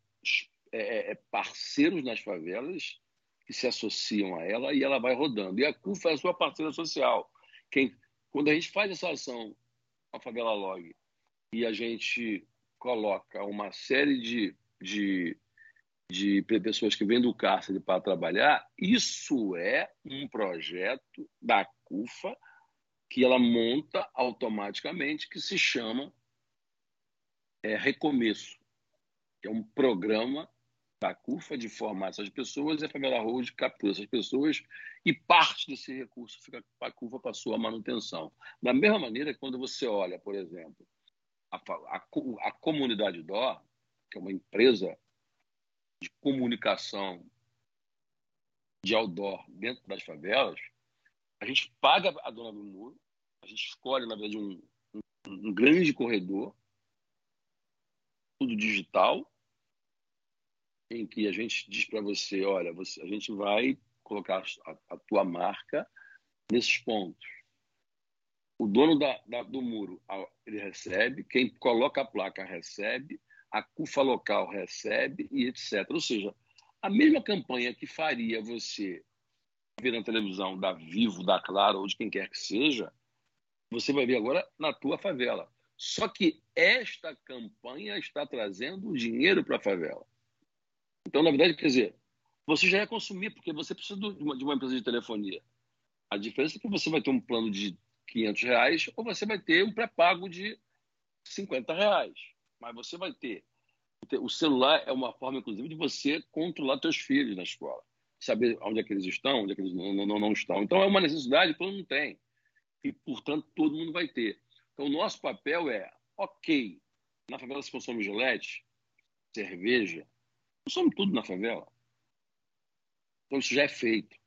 é, é, é, parceiros nas favelas que se associam a ela e ela vai rodando. E a CUFA é a sua parceira social. Quem, quando a gente faz essa ação, a Favela Log, e a gente coloca uma série de, de, de pessoas que vêm do cárcere para trabalhar, isso é um projeto da CUFA que ela monta automaticamente, que se chama é, Recomeço, que é um programa da CUFA de formar essas pessoas e a Favela Road captura essas pessoas e parte desse recurso fica para a CUFA para a sua manutenção. Da mesma maneira que quando você olha, por exemplo, a, a, a Comunidade Dó, que é uma empresa de comunicação de outdoor dentro das favelas, a gente paga a dona do muro, a gente escolhe, na verdade, um, um, um grande corredor, tudo digital, em que a gente diz para você, olha, você, a gente vai colocar a, a, tua marca nesses pontos. O dono da, da, do muro ele recebe, quem coloca a placa recebe, a CUFA local recebe e etc. Ou seja, a mesma campanha que faria você ver na televisão da Vivo, da Claro ou de quem quer que seja, você vai ver agora na tua favela. Só que esta campanha está trazendo dinheiro para a favela. Então, na verdade, quer dizer, você já é consumir, porque você precisa de uma, de uma empresa de telefonia. A diferença é que você vai ter um plano de 500 reais ou você vai ter um pré-pago de 50 reais. Mas você vai ter. O celular é uma forma, inclusive, de você controlar seus filhos na escola. Saber onde é que eles estão, onde é que eles não, não, não estão. Então, é uma necessidade que todo mundo tem. E, portanto, todo mundo vai ter. Então, o nosso papel é, ok, na favela se consome gilete, cerveja, consome tudo na favela. Então, isso já é feito.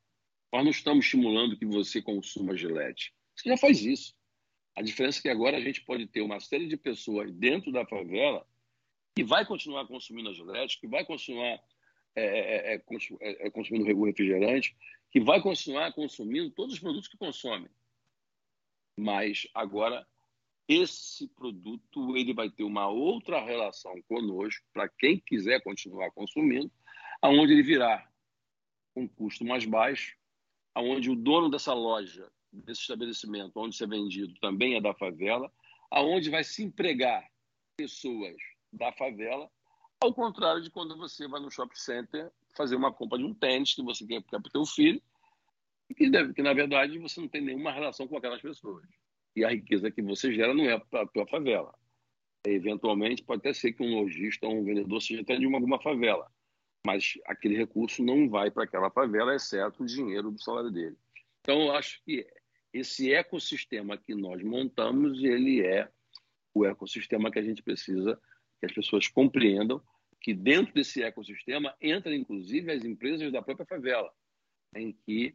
Nós não estamos estimulando que você consuma gilete. Você já faz isso. A diferença é que agora a gente pode ter uma série de pessoas dentro da favela que vai continuar consumindo a gilete, que vai continuar é, é, é, é, é consumindo refrigerante, que vai continuar consumindo todos os produtos que consomem. Mas agora esse produto ele vai ter uma outra relação conosco para quem quiser continuar consumindo, aonde ele virá um custo mais baixo, aonde o dono dessa loja, desse estabelecimento onde isso é vendido também é da favela, aonde vai se empregar pessoas da favela, ao contrário de quando você vai no shopping center fazer uma compra de um tênis que você quer para o seu filho, que, deve, que na verdade você não tem nenhuma relação com aquelas pessoas e a riqueza que você gera não é para a tua favela. Eventualmente, pode até ser que um lojista ou um vendedor seja até de uma, alguma favela, mas aquele recurso não vai para aquela favela, exceto o dinheiro do salário dele. Então, eu acho que esse ecossistema que nós montamos, ele é o ecossistema que a gente precisa que as pessoas compreendam que dentro desse ecossistema entra, inclusive, as empresas da própria favela, em que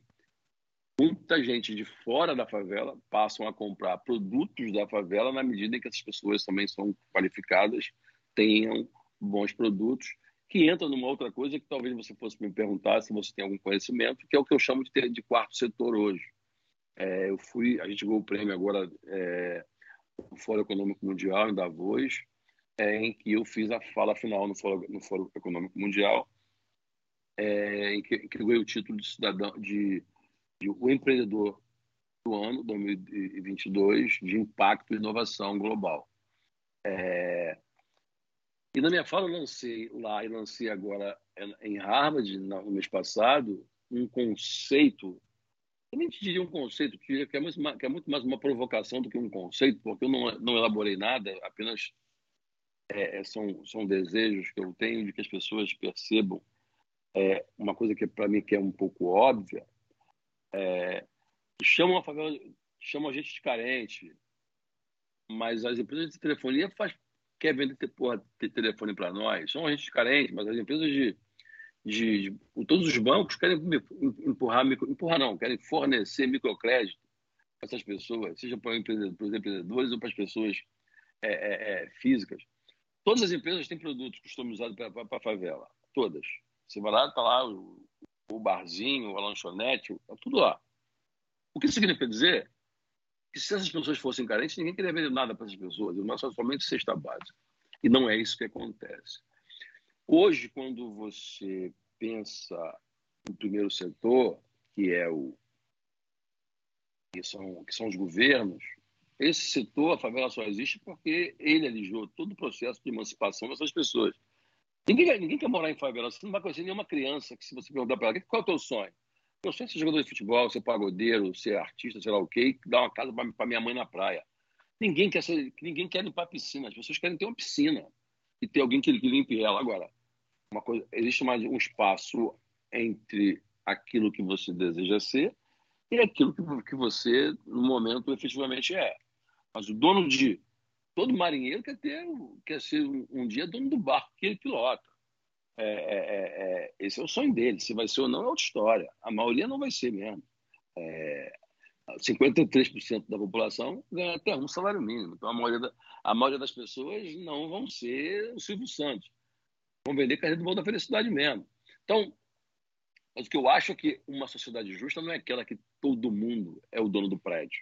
muita gente de fora da favela passam a comprar produtos da favela na medida em que essas pessoas também são qualificadas, tenham bons produtos, que entra numa outra coisa que talvez você fosse me perguntar se você tem algum conhecimento, que é o que eu chamo de, de quarto setor hoje. É, eu fui, a gente ganhou o prêmio agora é, no Fórum Econômico Mundial em Davos, é, em que eu fiz a fala final no Fórum, no Fórum Econômico Mundial, é, em, que, em que eu ganhei o título de cidadão de o empreendedor do ano 2022 de impacto e inovação global. É... E na minha fala eu lancei lá e lancei agora em Harvard no mês passado um conceito eu nem diria um conceito, que é, muito, que é muito mais uma provocação do que um conceito, porque eu não, não elaborei nada, apenas é, é são, são desejos que eu tenho de que as pessoas percebam é, uma coisa que para mim que é um pouco óbvia, é, chamam a favela, chamam a gente de carente, mas as empresas de telefonia faz, quer vender porra, telefone para nós, são a gente de carente, mas as empresas de, de, de, todos os bancos querem empurrar, empurrar não, querem fornecer microcrédito para essas pessoas, seja para, para os empreendedores ou para as pessoas é, é, é, físicas. Todas as empresas têm produtos customizados para a favela, todas. Você vai lá, está lá o, o barzinho, a lanchonete, tá tudo lá. O que isso significa dizer? que se essas pessoas fossem carentes, ninguém queria vender nada para essas pessoas, nós só somente cesta básica. E não é isso que acontece. Hoje, quando você pensa no primeiro setor, que é o que são, que são os governos, esse setor, a favela só existe porque ele alijou todo o processo de emancipação dessas pessoas. Ninguém, ninguém quer morar em favela. Você não vai conhecer nenhuma criança que, se você perguntar para ela, qual é o teu sonho? Eu sonho é ser jogador de futebol, ser pagodeiro, ser artista, sei lá o quê, dar uma casa para minha mãe na praia. Ninguém quer, ser, ninguém quer limpar a piscina. As pessoas querem ter uma piscina e ter alguém que, limpe ela. Agora, uma coisa, existe mais um espaço entre aquilo que você deseja ser e aquilo que, você, no momento, efetivamente é. Mas o dono de. Todo marinheiro quer ter, quer ser um, um dia dono do barco que ele pilota. É, é, é, é esse é o sonho dele. Se vai ser ou não é outra história. A maioria não vai ser mesmo. É, 53% da população ganha até um salário mínimo. Então, a maioria, da, a maioria das pessoas não vão ser o Silvio Santos. Vão vender carreira do bom da felicidade mesmo. Então, mas o que eu acho é que uma sociedade justa não é aquela que todo mundo é o dono do prédio.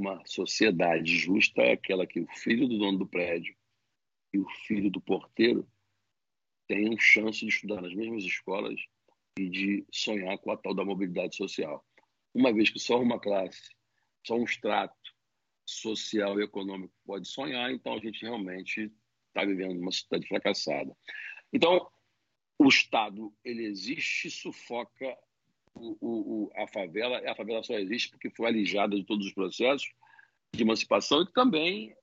Uma sociedade justa é aquela que o filho do dono do prédio e o filho do porteiro tenham chance de estudar nas mesmas escolas e de sonhar com a tal da mobilidade social. Uma vez que só uma classe, só um extrato social e econômico pode sonhar, então a gente realmente está vivendo uma sociedade fracassada. Então, o Estado ele existe, sufoca o, o, a favela. A favela só existe porque foi alijada de todos os processos de emancipação e também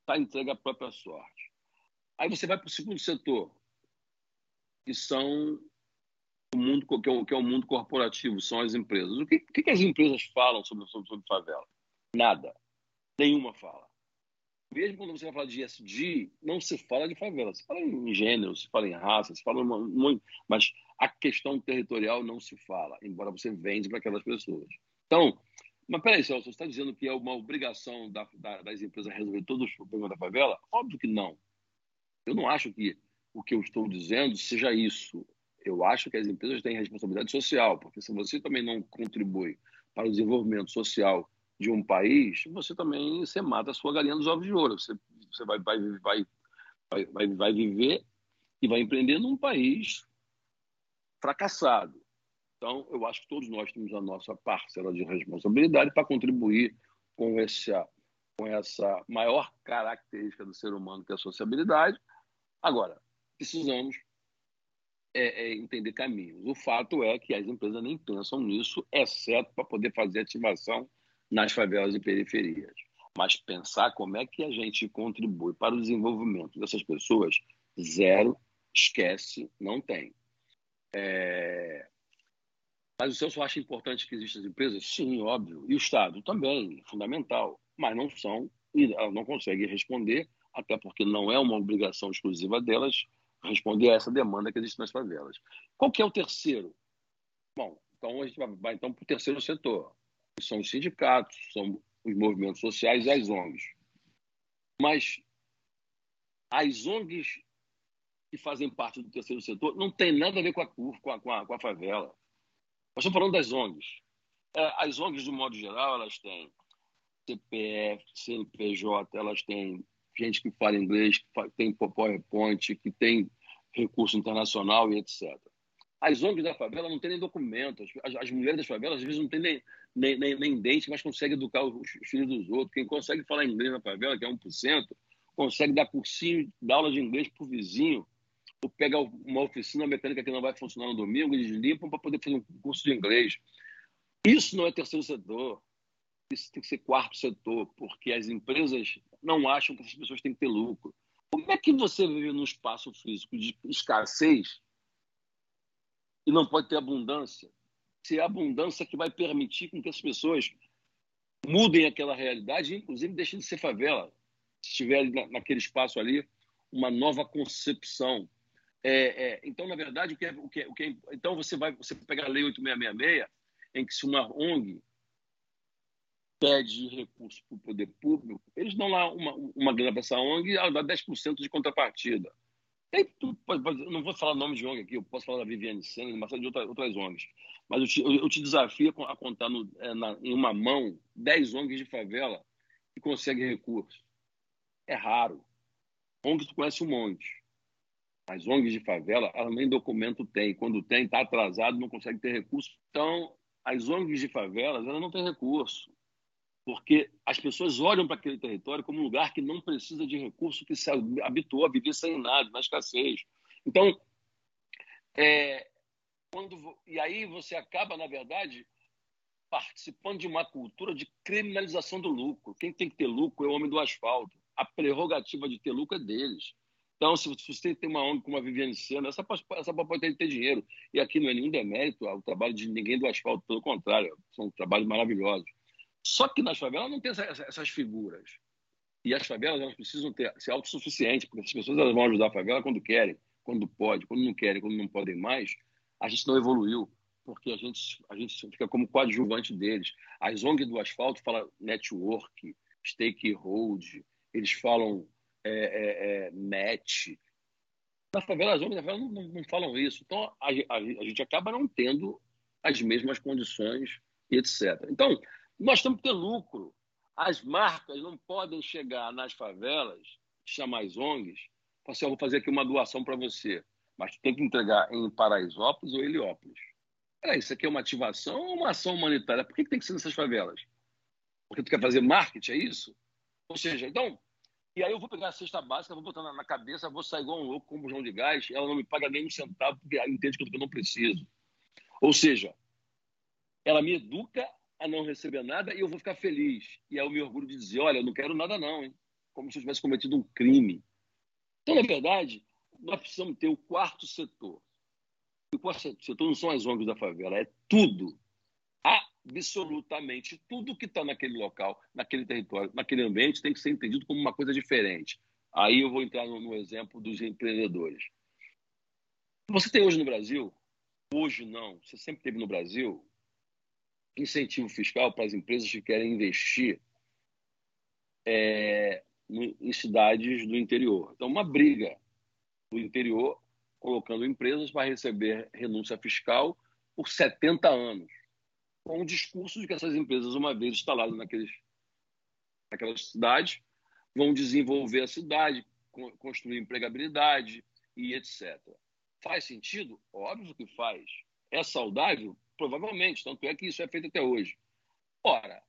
está entregue à própria sorte. Aí você vai para o segundo setor, que são o mundo que é o, que é o mundo corporativo, são as empresas. O que, que, que as empresas falam sobre, sobre, sobre favela? Nada. Nenhuma fala. Mesmo quando você vai falar de ESG, não se fala de favela. Se fala em gênero, se fala em raça, se fala muito, mas a questão territorial não se fala, embora você vende para aquelas pessoas. Então, mas peraí, Celso, você está dizendo que é uma obrigação da, da, das empresas resolver todos os problemas da favela? Óbvio que não. Eu não acho que o que eu estou dizendo seja isso. Eu acho que as empresas têm responsabilidade social, porque se você também não contribui para o desenvolvimento social de um país, você também você mata a sua galinha dos ovos de ouro. Você, você vai, vai, vai, vai, vai viver e vai empreender num país fracassado. Então, eu acho que todos nós temos a nossa parcela de responsabilidade para contribuir com essa, com essa maior característica do ser humano, que é a sociabilidade. Agora, precisamos é, é, entender caminhos. O fato é que as empresas nem pensam nisso, exceto para poder fazer ativação nas favelas e periferias. Mas pensar como é que a gente contribui para o desenvolvimento dessas pessoas, zero, esquece, não tem. É... Mas o senhor acha importante que existam as empresas? Sim, óbvio. E o Estado também, fundamental. Mas não são, e não consegue responder, até porque não é uma obrigação exclusiva delas, responder a essa demanda que existe nas favelas. Qual que é o terceiro? Bom, então a gente vai então para o terceiro setor, são os sindicatos, são os movimentos sociais e as ONGs. Mas as ONGs que fazem parte do terceiro setor não tem nada a ver com a, com a, com a, com a favela. Nós estamos falando das ONGs. É, as ONGs, de modo geral, elas têm CPF, CNPJ, elas têm gente que fala inglês, que tem PowerPoint, que tem recurso internacional e etc. As ONGs da favela não têm nem documentos. As, as, mulheres das favelas, às vezes, não têm nem, nem, nem, nem dente, mas conseguem educar os, os, filhos dos outros. Quem consegue falar inglês na favela, que é 1%, consegue dar cursinho, dar aula de inglês para o vizinho, ou pega uma oficina mecânica que não vai funcionar no domingo, eles limpam para poder fazer um curso de inglês. Isso não é terceiro setor. Isso tem que ser quarto setor, porque as empresas não acham que essas pessoas têm que ter lucro. Como é que você vive num espaço físico de escassez e não pode ter abundância? Se é a abundância que vai permitir com que as pessoas mudem aquela realidade, inclusive deixem de ser favela, se tiver naquele espaço ali uma nova concepção. É, é, então, na verdade, o que, é, o que, é, o que é, então você vai você pegar a lei 8666, em que se uma ONG pede recurso para o poder público, eles dão lá uma, uma grana para essa ONG e ela dá 10% de contrapartida. Não vou falar nome de ONG aqui, eu posso falar da Viviane Senna, série de outras, outras ONGs. Mas eu te, eu te desafio a contar no, é, na, em uma mão 10 ONGs de favela que conseguem recursos. É raro. ONGs tu conhece um monte. As ONGs de favela, ela nem documento tem. Quando tem, está atrasado, não consegue ter recurso. Então, as ONGs de favelas, ela não tem recurso porque as pessoas olham para aquele território como um lugar que não precisa de recurso, que se habituou a viver sem nada, na escassez. Então, é, quando, e aí você acaba, na verdade, participando de uma cultura de criminalização do lucro. Quem tem que ter lucro é o homem do asfalto. A prerrogativa de ter lucro é deles. Então, se você tem uma ONG como a Viviane Sena, essa, essa pode ter, dinheiro. E aqui não é nenhum demérito ao trabalho de ninguém do asfalto, pelo contrário, são trabalhos maravilhosos. Só que nas favelas não tem essas figuras. E as favelas elas precisam ter, ser autossuficientes, porque as pessoas elas vão ajudar a favela quando querem, quando pode, quando não querem, quando não podem mais. A gente não evoluiu, porque a gente, a gente fica como coadjuvante deles. As ONG do asfalto falam network, stakehold, eles falam é, é, é, match. Na favela, as ONGs da favela não, não, não falam isso. Então, a, a, a gente acaba não tendo as mesmas condições, etc. Então, nós temos que ter lucro. As marcas não podem chegar nas favelas, chamar as ONGs, falar assim, eu vou fazer aqui uma doação para você, mas tem que entregar em Paraisópolis ou Heliópolis. É, isso aqui é uma ativação ou uma ação humanitária? Por que, que tem que ser nessas favelas? Porque tu quer fazer marketing, é isso? Ou seja, então, e aí eu vou pegar a cesta básica, vou botar na cabeça, vou sair igual um louco com um bujão de gás, ela não me paga nem um centavo, porque ela entende que eu não preciso. Ou seja, ela me educa a não receber nada e eu vou ficar feliz. E é o meu orgulho de dizer, olha, eu não quero nada não, hein? como se eu tivesse cometido um crime. Então, na verdade, nós precisamos ter o quarto setor. O quarto setor não são as ONGs da favela, é tudo, absolutamente tudo que está naquele local, naquele território, naquele ambiente, tem que ser entendido como uma coisa diferente. Aí eu vou entrar no, no exemplo dos empreendedores. Você tem hoje no Brasil, hoje não, você sempre teve no Brasil, incentivo fiscal para as empresas que querem investir é, em cidades do interior. Então, uma briga do interior colocando empresas para receber renúncia fiscal por 70 anos, com o discurso de que essas empresas, uma vez instaladas naqueles, naquelas cidades, vão desenvolver a cidade, construir empregabilidade e etc. Faz sentido? Óbvio que faz. É saudável? Provavelmente, tanto é que isso é feito até hoje. Ora,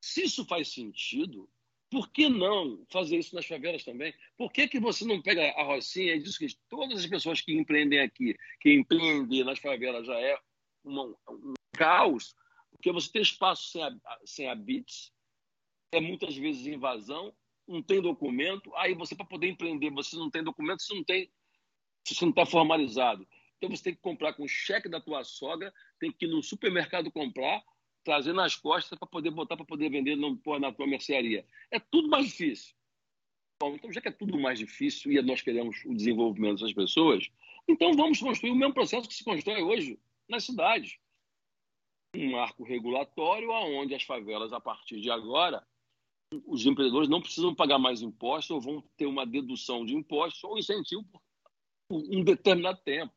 se isso faz sentido, por que não fazer isso nas favelas também? Por que, que você não pega a Rocinha e diz que todas as pessoas que empreendem aqui, que empreendem nas favelas já é uma, um caos? Porque você tem espaço sem, sem habites, é muitas vezes invasão, não tem documento, aí você, para poder empreender, você não tem documento, você não tem, você não está formalizado. Então você tem que comprar com o cheque da tua sogra, tem que ir no supermercado comprar, trazer nas costas para poder botar para poder vender na tua mercearia. É tudo mais difícil. Bom, então, já que é tudo mais difícil e nós queremos o desenvolvimento das pessoas, então vamos construir o mesmo processo que se constrói hoje nas cidades. Um marco regulatório aonde as favelas, a partir de agora, os empreendedores não precisam pagar mais impostos ou vão ter uma dedução de impostos ou incentivo por um determinado tempo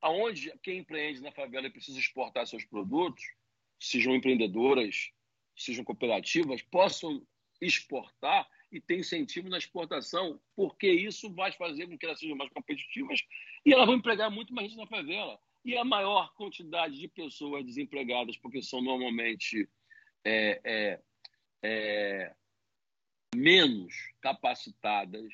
aonde quem empreende na favela precisa exportar seus produtos, sejam empreendedoras, sejam cooperativas, possam exportar e ter incentivo na exportação, porque isso vai fazer com que elas sejam mais competitivas e elas vão empregar muito mais gente na favela. E a maior quantidade de pessoas desempregadas, porque são normalmente é, é, é, menos capacitadas,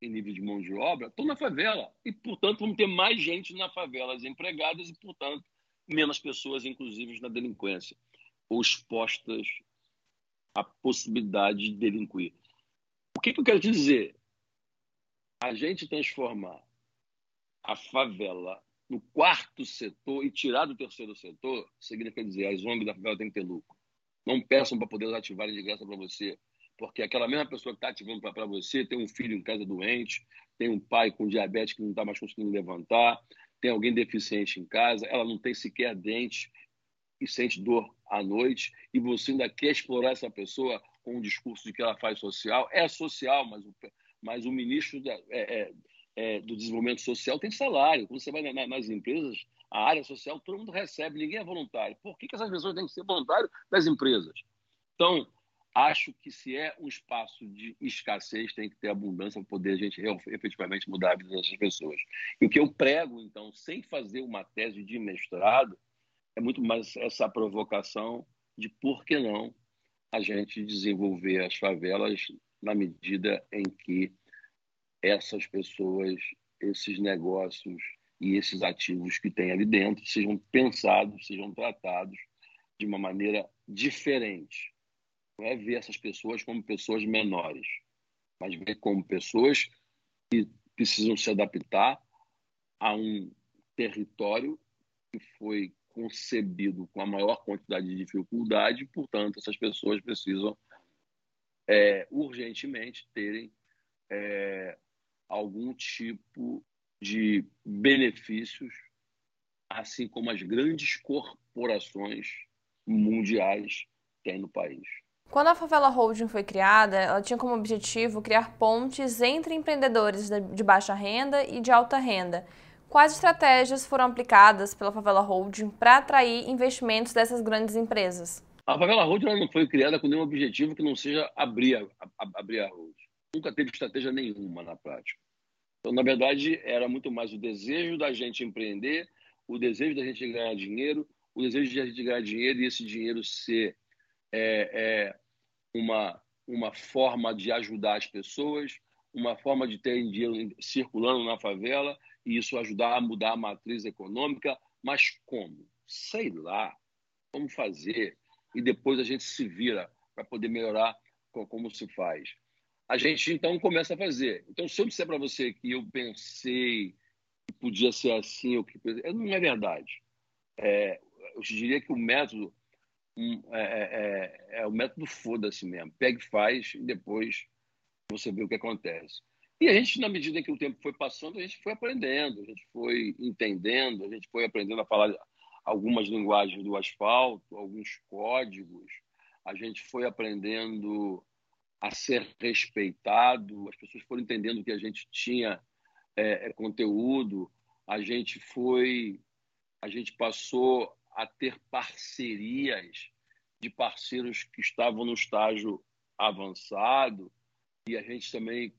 em nível de mão de obra estão na favela. E, portanto, vamos ter mais gente na favela empregadas e, portanto, menos pessoas, inclusive, na delinquência ou expostas à possibilidade de delinquir. O que, que eu quero te dizer? A gente transformar a favela no quarto setor e tirar do terceiro setor significa dizer as ONGs da favela têm que ter lucro. Não peçam para poder ativarem de graça para você porque aquela mesma pessoa que está ativando para você tem um filho em casa doente, tem um pai com diabetes que não está mais conseguindo levantar, tem alguém deficiente em casa, ela não tem sequer dente e sente dor à noite, e você ainda quer explorar essa pessoa com um discurso de que ela faz social. É social, mas o, mas o ministro da, é, é, é, do desenvolvimento social tem salário. Quando você vai na, nas empresas, a área social, todo mundo recebe, ninguém é voluntário. Por que, que essas pessoas têm que ser voluntários das empresas? Então, acho que se é um espaço de escassez, tem que ter abundância para poder a gente efetivamente mudar a vida dessas pessoas. E o que eu prego, então, sem fazer uma tese de mestrado, é muito mais essa provocação de por que não a gente desenvolver as favelas na medida em que essas pessoas, esses negócios e esses ativos que tem ali dentro sejam pensados, sejam tratados de uma maneira diferente. Não é ver essas pessoas como pessoas menores, mas ver como pessoas que precisam se adaptar a um território que foi concebido com a maior quantidade de dificuldade, portanto, essas pessoas precisam é, urgentemente terem é, algum tipo de benefícios, assim como as grandes corporações mundiais têm no país. Quando a Favela Holding foi criada, ela tinha como objetivo criar pontes entre empreendedores de baixa renda e de alta renda. Quais estratégias foram aplicadas pela Favela Holding para atrair investimentos dessas grandes empresas? A Favela Holding não foi criada com nenhum objetivo que não seja abrir a, a, abrir a Holding. Nunca teve estratégia nenhuma na prática. Então, na verdade, era muito mais o desejo da gente empreender, o desejo da gente ganhar dinheiro, o desejo de a gente ganhar dinheiro e esse dinheiro ser é, é, uma, uma forma de ajudar as pessoas, uma forma de ter dinheiro circulando na favela e isso ajudar a mudar a matriz econômica. Mas como? Sei lá. Como fazer? E depois a gente se vira para poder melhorar como se faz a gente então começa a fazer. Então, se eu disser para você que eu pensei que podia ser assim, ou que não é verdade. É, eu te diria que o método um, é, é, é, é, o método foda-se mesmo. Pega e faz e depois você vê o que acontece. E a gente, na medida que o tempo foi passando, a gente foi aprendendo, a gente foi entendendo, a gente foi aprendendo a falar algumas linguagens do asfalto, alguns códigos, a gente foi aprendendo a ser respeitado, as pessoas foram entendendo que a gente tinha é, é, conteúdo, a gente foi, a gente passou a ter parcerias de parceiros que estavam no estágio avançado e a gente também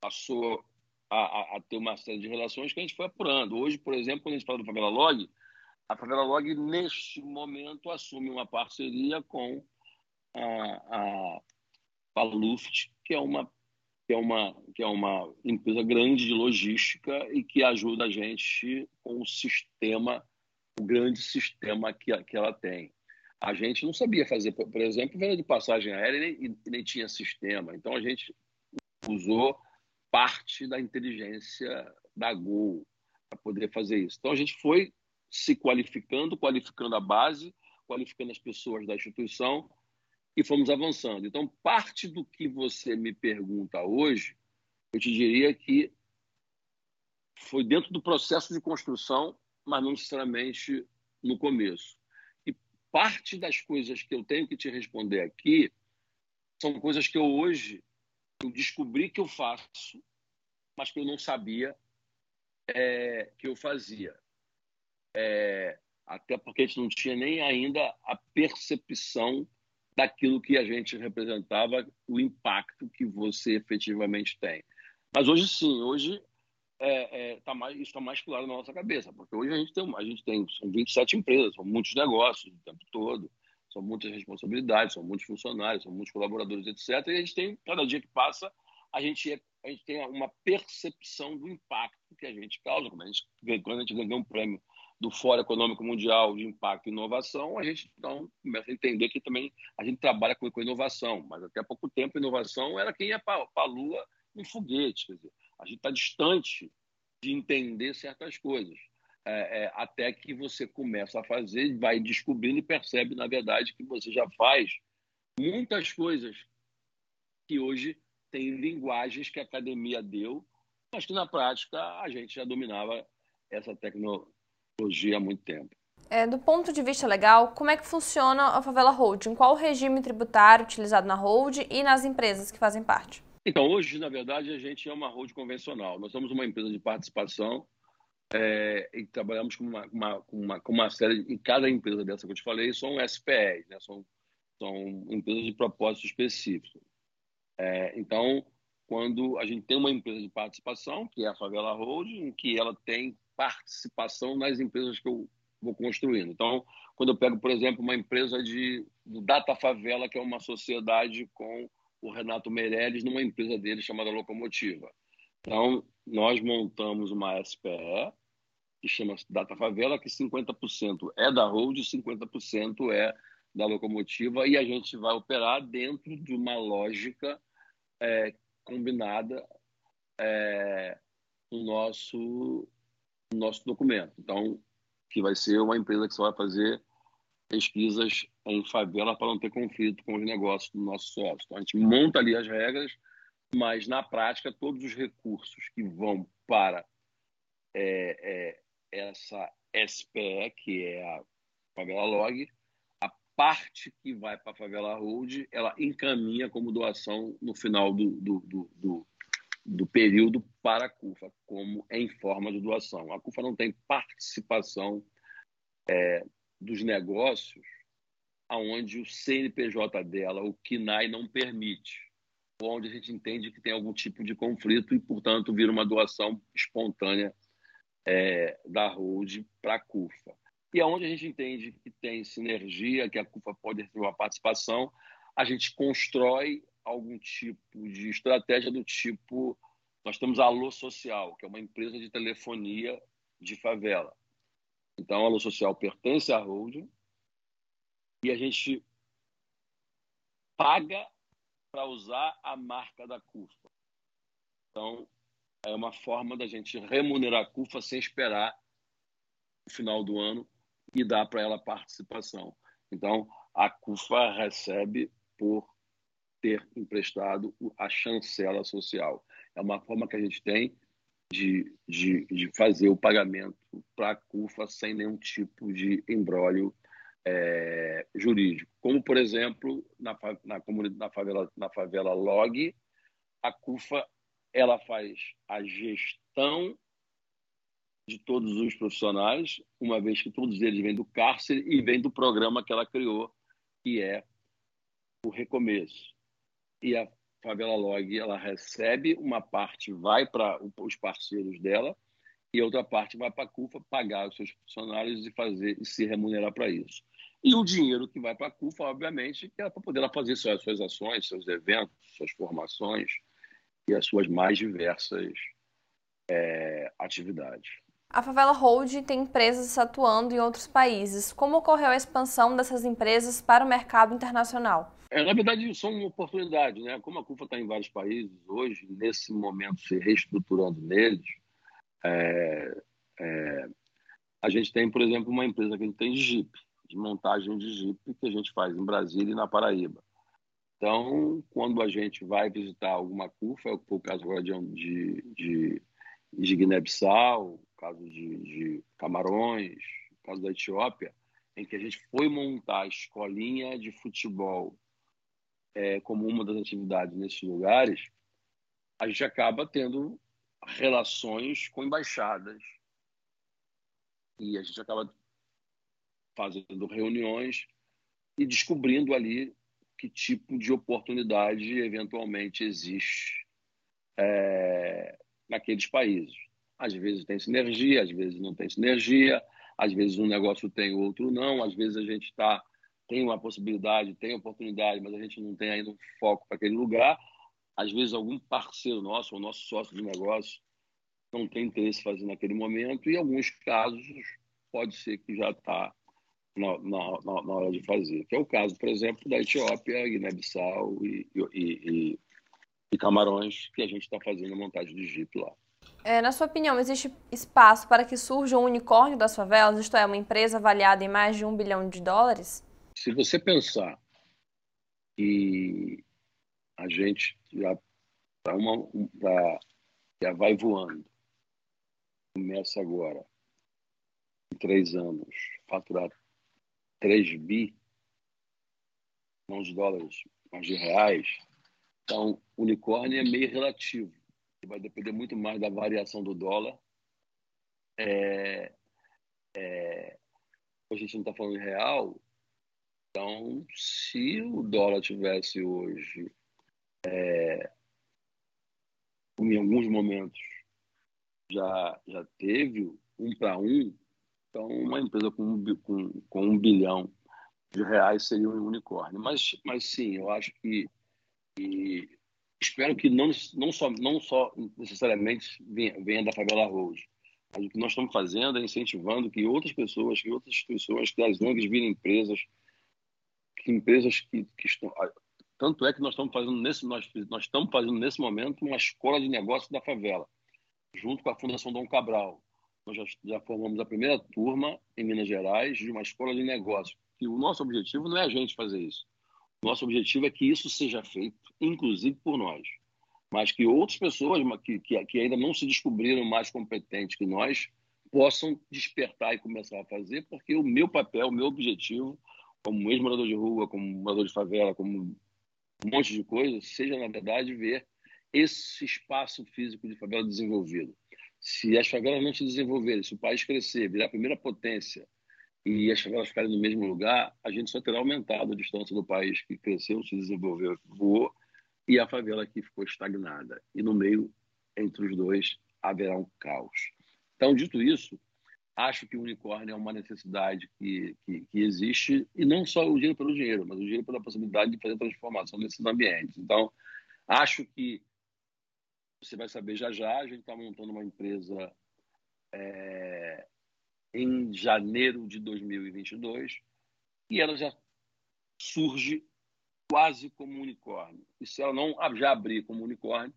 passou a, a, a, ter uma série de relações que a gente foi apurando. Hoje, por exemplo, quando a gente fala do Favela Log, a Favela Log, neste momento, assume uma parceria com a, a a que é uma que é uma que é uma empresa grande de logística e que ajuda a gente com o sistema, grande sistema que, que ela tem. A gente não sabia fazer, por, exemplo, venda de passagem aérea e nem, nem tinha sistema. Então a gente usou parte da inteligência da Gol para poder fazer isso. Então a gente foi se qualificando, qualificando a base, qualificando as pessoas da instituição e fomos avançando. Então, parte do que você me pergunta hoje, eu te diria que foi dentro do processo de construção, mas não necessariamente no começo. E parte das coisas que eu tenho que te responder aqui são coisas que eu hoje eu descobri que eu faço, mas que eu não sabia é, que eu fazia. É, até porque a gente não tinha nem ainda a percepção daquilo que a gente representava, o impacto que você efetivamente tem. Mas hoje sim, hoje é, é, tá mais, isso está mais claro na nossa cabeça, porque hoje a gente tem, a gente tem são 27 empresas, são muitos negócios o tempo todo, são muitas responsabilidades, são muitos funcionários, são muitos colaboradores, etc. E a gente tem, cada dia que passa, a gente, é, a gente tem uma percepção do impacto que a gente causa. Quando a gente, quando a gente ganha um prêmio do Fórum Econômico Mundial de Impacto e Inovação, a gente então começa a entender que também a gente trabalha com, com inovação, mas até há pouco tempo inovação era quem ia para a Lua em foguete. Quer dizer, a gente está distante de entender certas coisas. É, é, até que você começa a fazer, vai descobrindo e percebe, na verdade, que você já faz muitas coisas que hoje tem linguagens que a academia deu, mas que na prática a gente já dominava essa tecnologia há muito tempo. É, do ponto de vista legal, como é que funciona a Favela Holding? Qual o regime tributário utilizado na Holding e nas empresas que fazem parte? Então, hoje, na verdade, a gente é uma road convencional. Nós somos uma empresa de participação é, e trabalhamos com uma, uma, uma, com uma série, em cada empresa dessa que eu te falei, são SPEs, né? são, são empresas de propósito específico. É, então, quando a gente tem uma empresa de participação, que é a Favela Holding, que ela tem participação nas empresas que eu vou construindo. Então, quando eu pego, por exemplo, uma empresa de Data Favela, que é uma sociedade com o Renato Meirelles numa empresa dele chamada Locomotiva. Então, nós montamos uma SPE, que chama Data Favela, que 50% é da Hold e 50% é da Locomotiva, e a gente vai operar dentro de uma lógica é, combinada é, no, nosso, no nosso documento. Então, que vai ser uma empresa que só vai fazer pesquisas em favela para não ter conflito com os negócios do nosso sócio. Então, a gente monta ali as regras, mas na prática, todos os recursos que vão para é, é, essa SPE, que é a Favela Log, a parte que vai para a Favela Hold, ela encaminha como doação no final do, do, do, do, do período para a CUFA, como em forma de doação. A CUFA não tem participação é, dos negócios aonde o CNPJ dela, o KINAI, não permite, onde a gente entende que tem algum tipo de conflito e, portanto, vira uma doação espontânea é, da Hold para a CUFA. E aonde a gente entende que tem sinergia, que a CUFA pode ter uma participação, a gente constrói algum tipo de estratégia do tipo nós temos a Alô Social, que é uma empresa de telefonia de favela. Então, a Alô Social pertence à holding e a gente paga para usar a marca da CUFA. Então, é uma forma da gente remunerar a CUFA sem esperar o final do ano e dar para ela participação. Então, a CUFA recebe por ter emprestado a chancela social. É uma forma que a gente tem de, de, de fazer o pagamento para a CUFA sem nenhum tipo de embrólio é, jurídico. Como, por exemplo, na, na, na, favela, na favela Log, a CUFA ela faz a gestão de todos os profissionais, uma vez que todos eles vêm do cárcere e vêm do programa que ela criou, que é o Recomeço. E a Favela Log ela recebe uma parte, vai para os parceiros dela, e outra parte vai para a CUFA pagar os seus funcionários e fazer e se remunerar para isso. E o dinheiro que vai para a CUFA, obviamente, é para poder ela fazer suas, suas ações, seus eventos, suas formações e as suas mais diversas é, atividades. A Favela Hold tem empresas atuando em outros países. Como ocorreu a expansão dessas empresas para o mercado internacional? É, na verdade, são oportunidades. Né? Como a CUFA está em vários países hoje, nesse momento se reestruturando neles, é, é, a gente tem, por exemplo, uma empresa que a gente tem de Jeep, de montagem de Jeep, que a gente faz em Brasília e na Paraíba. Então, quando a gente vai visitar alguma CUFA, é o caso agora de, de, de Guiné-Bissau, caso de, de Camarões, caso da Etiópia, em que a gente foi montar a escolinha de futebol é, como uma das atividades nesses lugares, a gente acaba tendo relações com embaixadas e a gente acaba fazendo reuniões e descobrindo ali que tipo de oportunidade eventualmente existe é, naqueles países. Às vezes tem sinergia, às vezes não tem sinergia, às vezes um negócio tem, outro não, às vezes a gente está tem uma possibilidade, tem oportunidade, mas a gente não tem ainda um foco para aquele lugar. Às vezes algum parceiro nosso, ou nosso sócio de negócio, não tem interesse em fazer naquele momento, e em alguns casos pode ser que já está na, na, na, hora de fazer. Que é o caso, por exemplo, da Etiópia, Guiné-Bissau e, e, e, e, Camarões, que a gente está fazendo a montagem de Jeep lá. É, na sua opinião, existe espaço para que surja um unicórnio das favelas, isto é, uma empresa avaliada em mais de um bilhão de dólares? Se você pensar que a gente já, tá uma, já, já vai voando, começa agora, em três anos, faturar 3 bi, não de dólares, mas de reais, Então, unicórnio é meio relativo. Vai depender muito mais da variação do dólar. É, é, a gente não está falando em real, então, se o dólar tivesse hoje, é, em alguns momentos, já, já teve um para um, então uma empresa com, com, com um bilhão de reais seria um unicórnio. Mas, mas sim, eu acho que e espero que não, não, só, não só necessariamente venha, venha da favela Rose, mas o que nós estamos fazendo é incentivando que outras pessoas, que outras instituições, que as ONGs virem empresas, que empresas que, que estão. Tanto é que nós estamos fazendo nesse nós, nós estamos fazendo nesse momento uma escola de negócios da favela, junto com a Fundação Dom Cabral. Nós já, já formamos a primeira turma em Minas Gerais de uma escola de negócios. E o nosso objetivo não é a gente fazer isso. Nosso objetivo é que isso seja feito, inclusive por nós, mas que outras pessoas que, que, que ainda não se descobriram mais competentes que nós possam despertar e começar a fazer, porque o meu papel, o meu objetivo, como ex-morador de rua, como morador de favela, como um monte de coisa, seja, na verdade, ver esse espaço físico de favela desenvolvido. Se as favelas não se desenvolverem, se o país crescer, virar a primeira potência e as favelas ficarem no mesmo lugar, a gente só terá aumentado a distância do país que cresceu, se desenvolveu, voou, e a favela que ficou estagnada. E no meio, entre os dois, haverá um caos. Então, dito isso, acho que o unicórnio é uma necessidade que, que, que, existe, e não só o dinheiro pelo dinheiro, mas o dinheiro pela possibilidade de fazer transformação nesses ambientes. Então, acho que você vai saber já já, a gente está montando uma empresa é, em janeiro de 2022 e ela já surge quase como um unicórnio. E se ela não já abrir como unicórnio,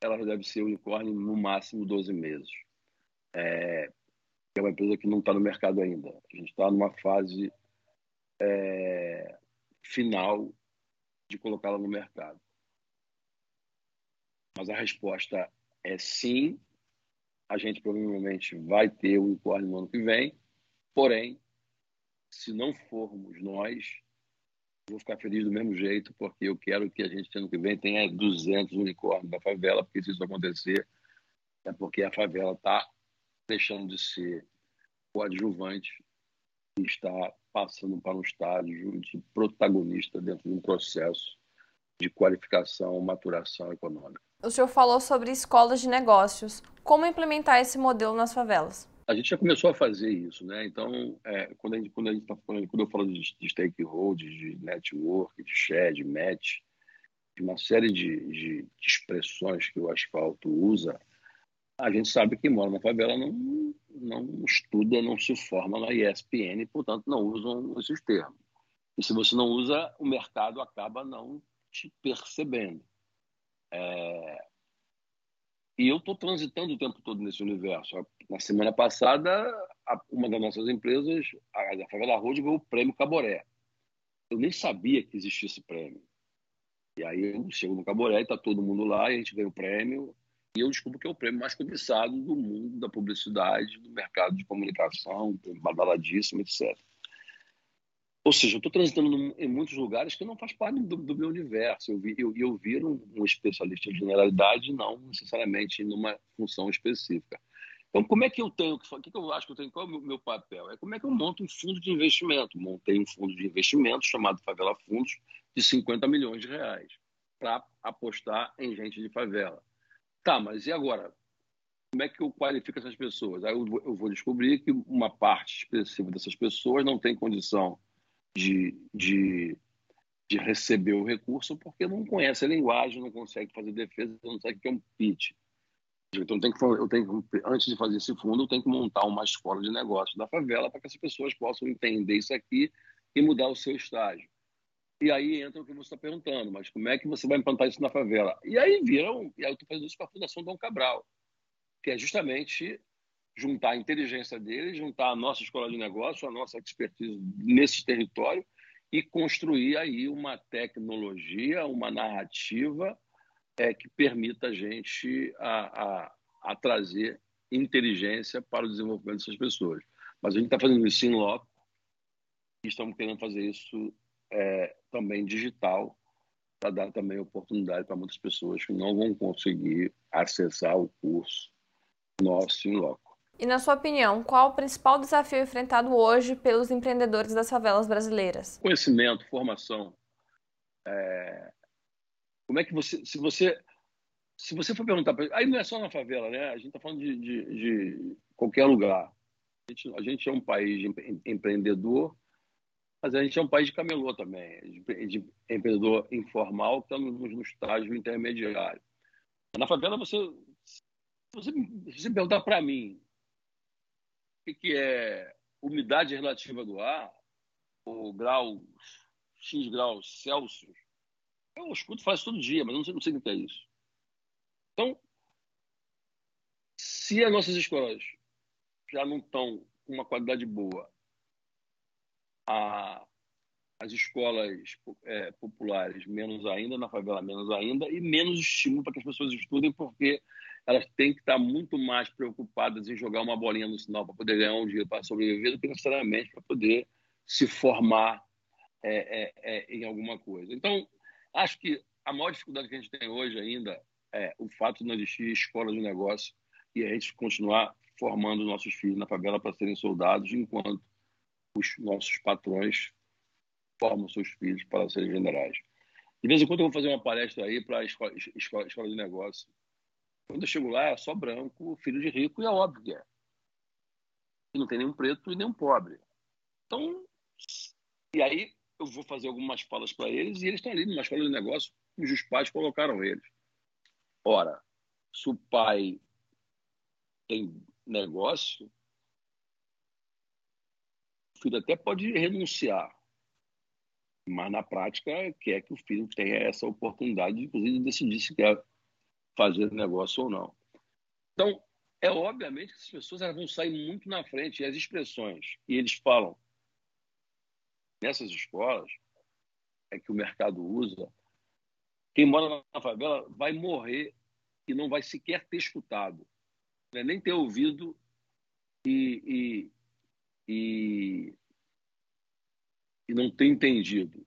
ela deve ser unicórnio no máximo 12 meses. É, é uma empresa que não está no mercado ainda. A gente está numa fase é, final de colocá-la no mercado. Mas a resposta é sim, a gente provavelmente vai ter o unicórnio no ano que vem, porém, se não formos nós, vou ficar feliz do mesmo jeito, porque eu quero que a gente, ano que vem, tenha 200 unicórnios da favela, porque se isso acontecer, é porque a favela está deixando de ser coadjuvante e está passando para um estágio de protagonista dentro de um processo de qualificação, maturação econômica. O senhor falou sobre escolas de negócios. Como implementar esse modelo nas favelas? A gente já começou a fazer isso, né? Então, é, quando, a gente, quando, a gente tá falando, quando eu falo de, de stakeholders, de network, de share, de match, de uma série de, de, de expressões que o asfalto usa, a gente sabe que mora na favela não, não estuda, não se forma na ESPN, portanto, não usam esses termos. E se você não usa, o mercado acaba não te percebendo. É... E eu estou transitando o tempo todo nesse universo. Na semana passada, uma das nossas empresas, a Favela Road, ganhou o prêmio Caboré. Eu nem sabia que existia esse prêmio. E aí eu chego no Caboré, está todo mundo lá, e a gente ganha o prêmio. E eu descubro que é o prêmio mais cobiçado do mundo da publicidade, do mercado de comunicação, badaladíssimo, etc. Ou seja, eu estou transitando em muitos lugares que não faz parte do, do meu universo. Eu, vi, eu, eu viro um, um especialista em generalidade, não necessariamente numa função específica. Então, como é que eu tenho que O que eu acho que eu tenho? Qual é o meu, papel? É como é que eu monto um fundo de investimento. Montei um fundo de investimento chamado Favela Fundos de 50 milhões de reais para apostar em gente de favela. Tá, mas e agora? Como é que eu qualifico essas pessoas? Aí eu, vou descobrir que uma parte expressiva dessas pessoas não tem condição de, de, de receber o recurso porque não conhece a linguagem, não consegue fazer defesa, não sabe o que é um pitch. Então, tem que, eu tenho que, antes de fazer esse fundo, eu tenho que montar uma escola de negócios da favela para que as pessoas possam entender isso aqui e mudar o seu estágio. E aí entra o que você está perguntando, mas como é que você vai implantar isso na favela? E aí viram, e aí eu estou fazendo isso com a Fundação Dom Cabral, que é justamente juntar a inteligência dele, juntar a nossa escola de negócio, a nossa expertise nesse território e construir aí uma tecnologia, uma narrativa é, que permita a gente a, a, a trazer inteligência para o desenvolvimento dessas pessoas. Mas a gente está fazendo isso em loco e estamos querendo fazer isso é, também digital para dar também oportunidade para muitas pessoas que não vão conseguir acessar o curso nosso em loco. E na sua opinião, qual o principal desafio enfrentado hoje pelos empreendedores das favelas brasileiras? Conhecimento, formação. É... Como é que você, se você, se você for perguntar para aí não é só na favela, né? A gente está falando de, de, de, qualquer lugar. A gente, a gente, é um país empreendedor, mas a gente é um país de camelô também, de, de empreendedor informal que está no, no estágio intermediário. Na favela você, você, você perguntar para mim o que, que é umidade relativa do ar, ou grau X graus Celsius, eu escuto faz todo dia, mas não sei, não sei o que é isso. Então, se as nossas escolas já não estão com uma qualidade boa, a, as escolas é, populares menos ainda, na favela menos ainda, e menos estímulo para que as pessoas estudem, porque elas têm que estar muito mais preocupadas em jogar uma bolinha no sinal para poder ganhar um dia para sobreviver do que necessariamente para poder se formar é, é, é, em alguma coisa. Então, acho que a maior dificuldade que a gente tem hoje ainda é o fato de não existir escola de negócio e a gente continuar formando nossos filhos na favela para serem soldados, enquanto os nossos patrões formam seus filhos para serem generais. De vez em quando eu vou fazer uma palestra aí para a escola, escola, escola de negócio quando eu chego lá, é só branco, filho de rico, e é óbvio que é. E não tem nenhum preto e nenhum pobre. Então, e aí eu vou fazer algumas falas para eles e eles estão ali numa escola de negócio cujos pais colocaram eles. Ora, se o pai tem negócio, filho até pode renunciar, mas na prática quer que o filho tenha essa oportunidade, inclusive, de decidir se quer fazer negócio ou não. Então, é obviamente que as pessoas vão sair muito na frente. E as expressões que eles falam nessas escolas é que o mercado usa. Quem mora na favela vai morrer e não vai sequer ter escutado, né? nem ter ouvido e, e, e, e não ter entendido.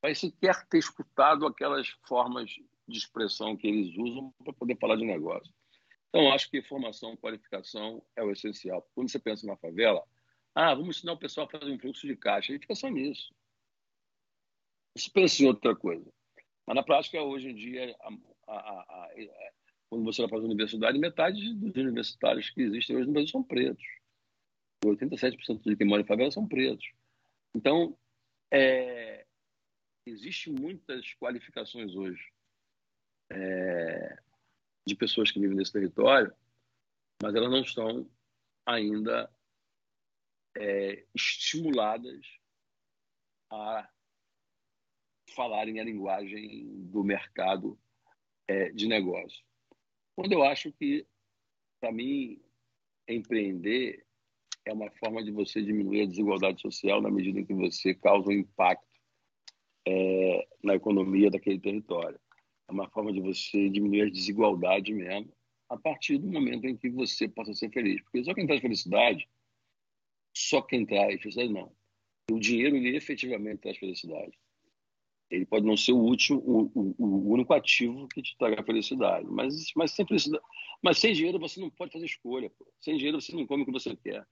Vai sequer ter escutado aquelas formas de expressão que eles usam para poder falar de negócio. Então, acho que formação, qualificação é o essencial. Quando você pensa na favela, ah, vamos ensinar o pessoal a fazer um fluxo de caixa. A gente pensa nisso. Isso pensa em outra coisa. Mas na prática, hoje em dia, a, a, a, quando você vai para a universidade, metade dos universitários que existem hoje no Brasil são pretos. 87% de quem mora em favela são pretos. Então, é, existe muitas qualificações hoje é, de pessoas que vivem nesse território, mas elas não estão ainda é, estimuladas a falarem a linguagem do mercado é, de negócio. Quando eu acho que, para mim, empreender é uma forma de você diminuir a desigualdade social na medida em que você causa um impacto é, na economia daquele território. É uma forma de você diminuir a desigualdade mesmo, a partir do momento em que você possa ser feliz. Porque só quem traz felicidade, só quem traz felicidade não. O dinheiro, ele efetivamente traz felicidade. Ele pode não ser o último, o, o, o único ativo que te traga felicidade, mas, mas, sem felicidade, mas sem dinheiro você não pode fazer escolha. Pô. Sem dinheiro você não come o que você quer.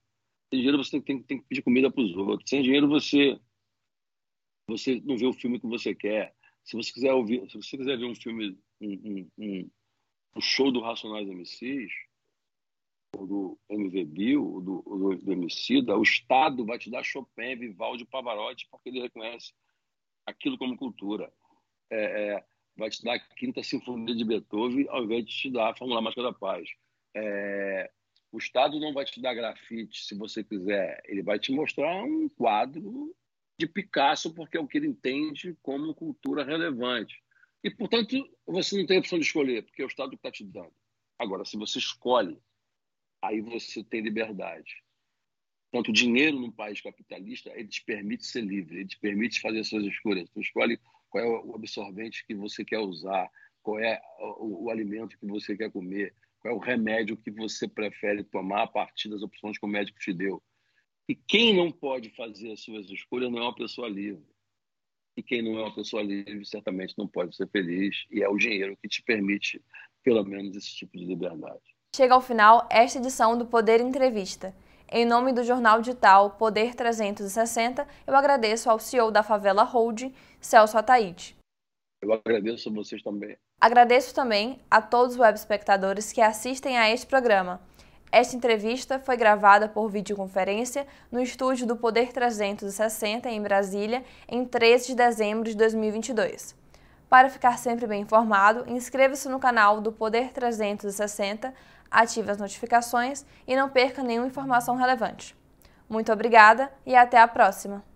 Sem dinheiro você tem, tem, que pedir comida para os outros. Sem dinheiro você, você não vê o filme que você quer. Se você quiser ouvir, se você quiser ver um filme, um, um, um, um show do Racionais MCs, ou do MV Bill, ou do, do, do o Estado vai te dar Chopin, Vivaldi, Pavarotti, porque ele reconhece aquilo como cultura. É, é, vai te dar a Quinta Sinfonia de Beethoven, ao invés de te dar a Fórmula Mágica da Paz. É, o Estado não vai te dar grafite, se você quiser. Ele vai te mostrar um quadro de Picasso, porque é o que ele entende como cultura relevante. E, portanto, você não tem opção de escolher, porque é o Estado que está te dando. Agora, se você escolhe, aí você tem liberdade. Tanto o dinheiro num país capitalista, ele te permite ser livre, ele te permite fazer suas escolhas. Tu escolhe qual é o absorvente que você quer usar, qual é o, o alimento que você quer comer, qual é o remédio que você prefere tomar a partir das opções que o médico te deu. E quem não pode fazer as suas escolhas não é uma pessoa livre. E quem não é uma pessoa livre certamente não pode ser feliz, e é o dinheiro que te permite, pelo menos, esse tipo de liberdade. Chega ao final esta edição do Poder Entrevista. Em nome do jornal digital Poder 360, eu agradeço ao CEO da Favela Hold, Celso Ataíde. Eu agradeço a vocês também. Agradeço também a todos os web espectadores que assistem a este programa. Esta entrevista foi gravada por videoconferência no estúdio do Poder 360 em Brasília, em 13 de dezembro de 2022. Para ficar sempre bem informado, inscreva-se no canal do Poder 360, ative as notificações e não perca nenhuma informação relevante. Muito obrigada e até a próxima!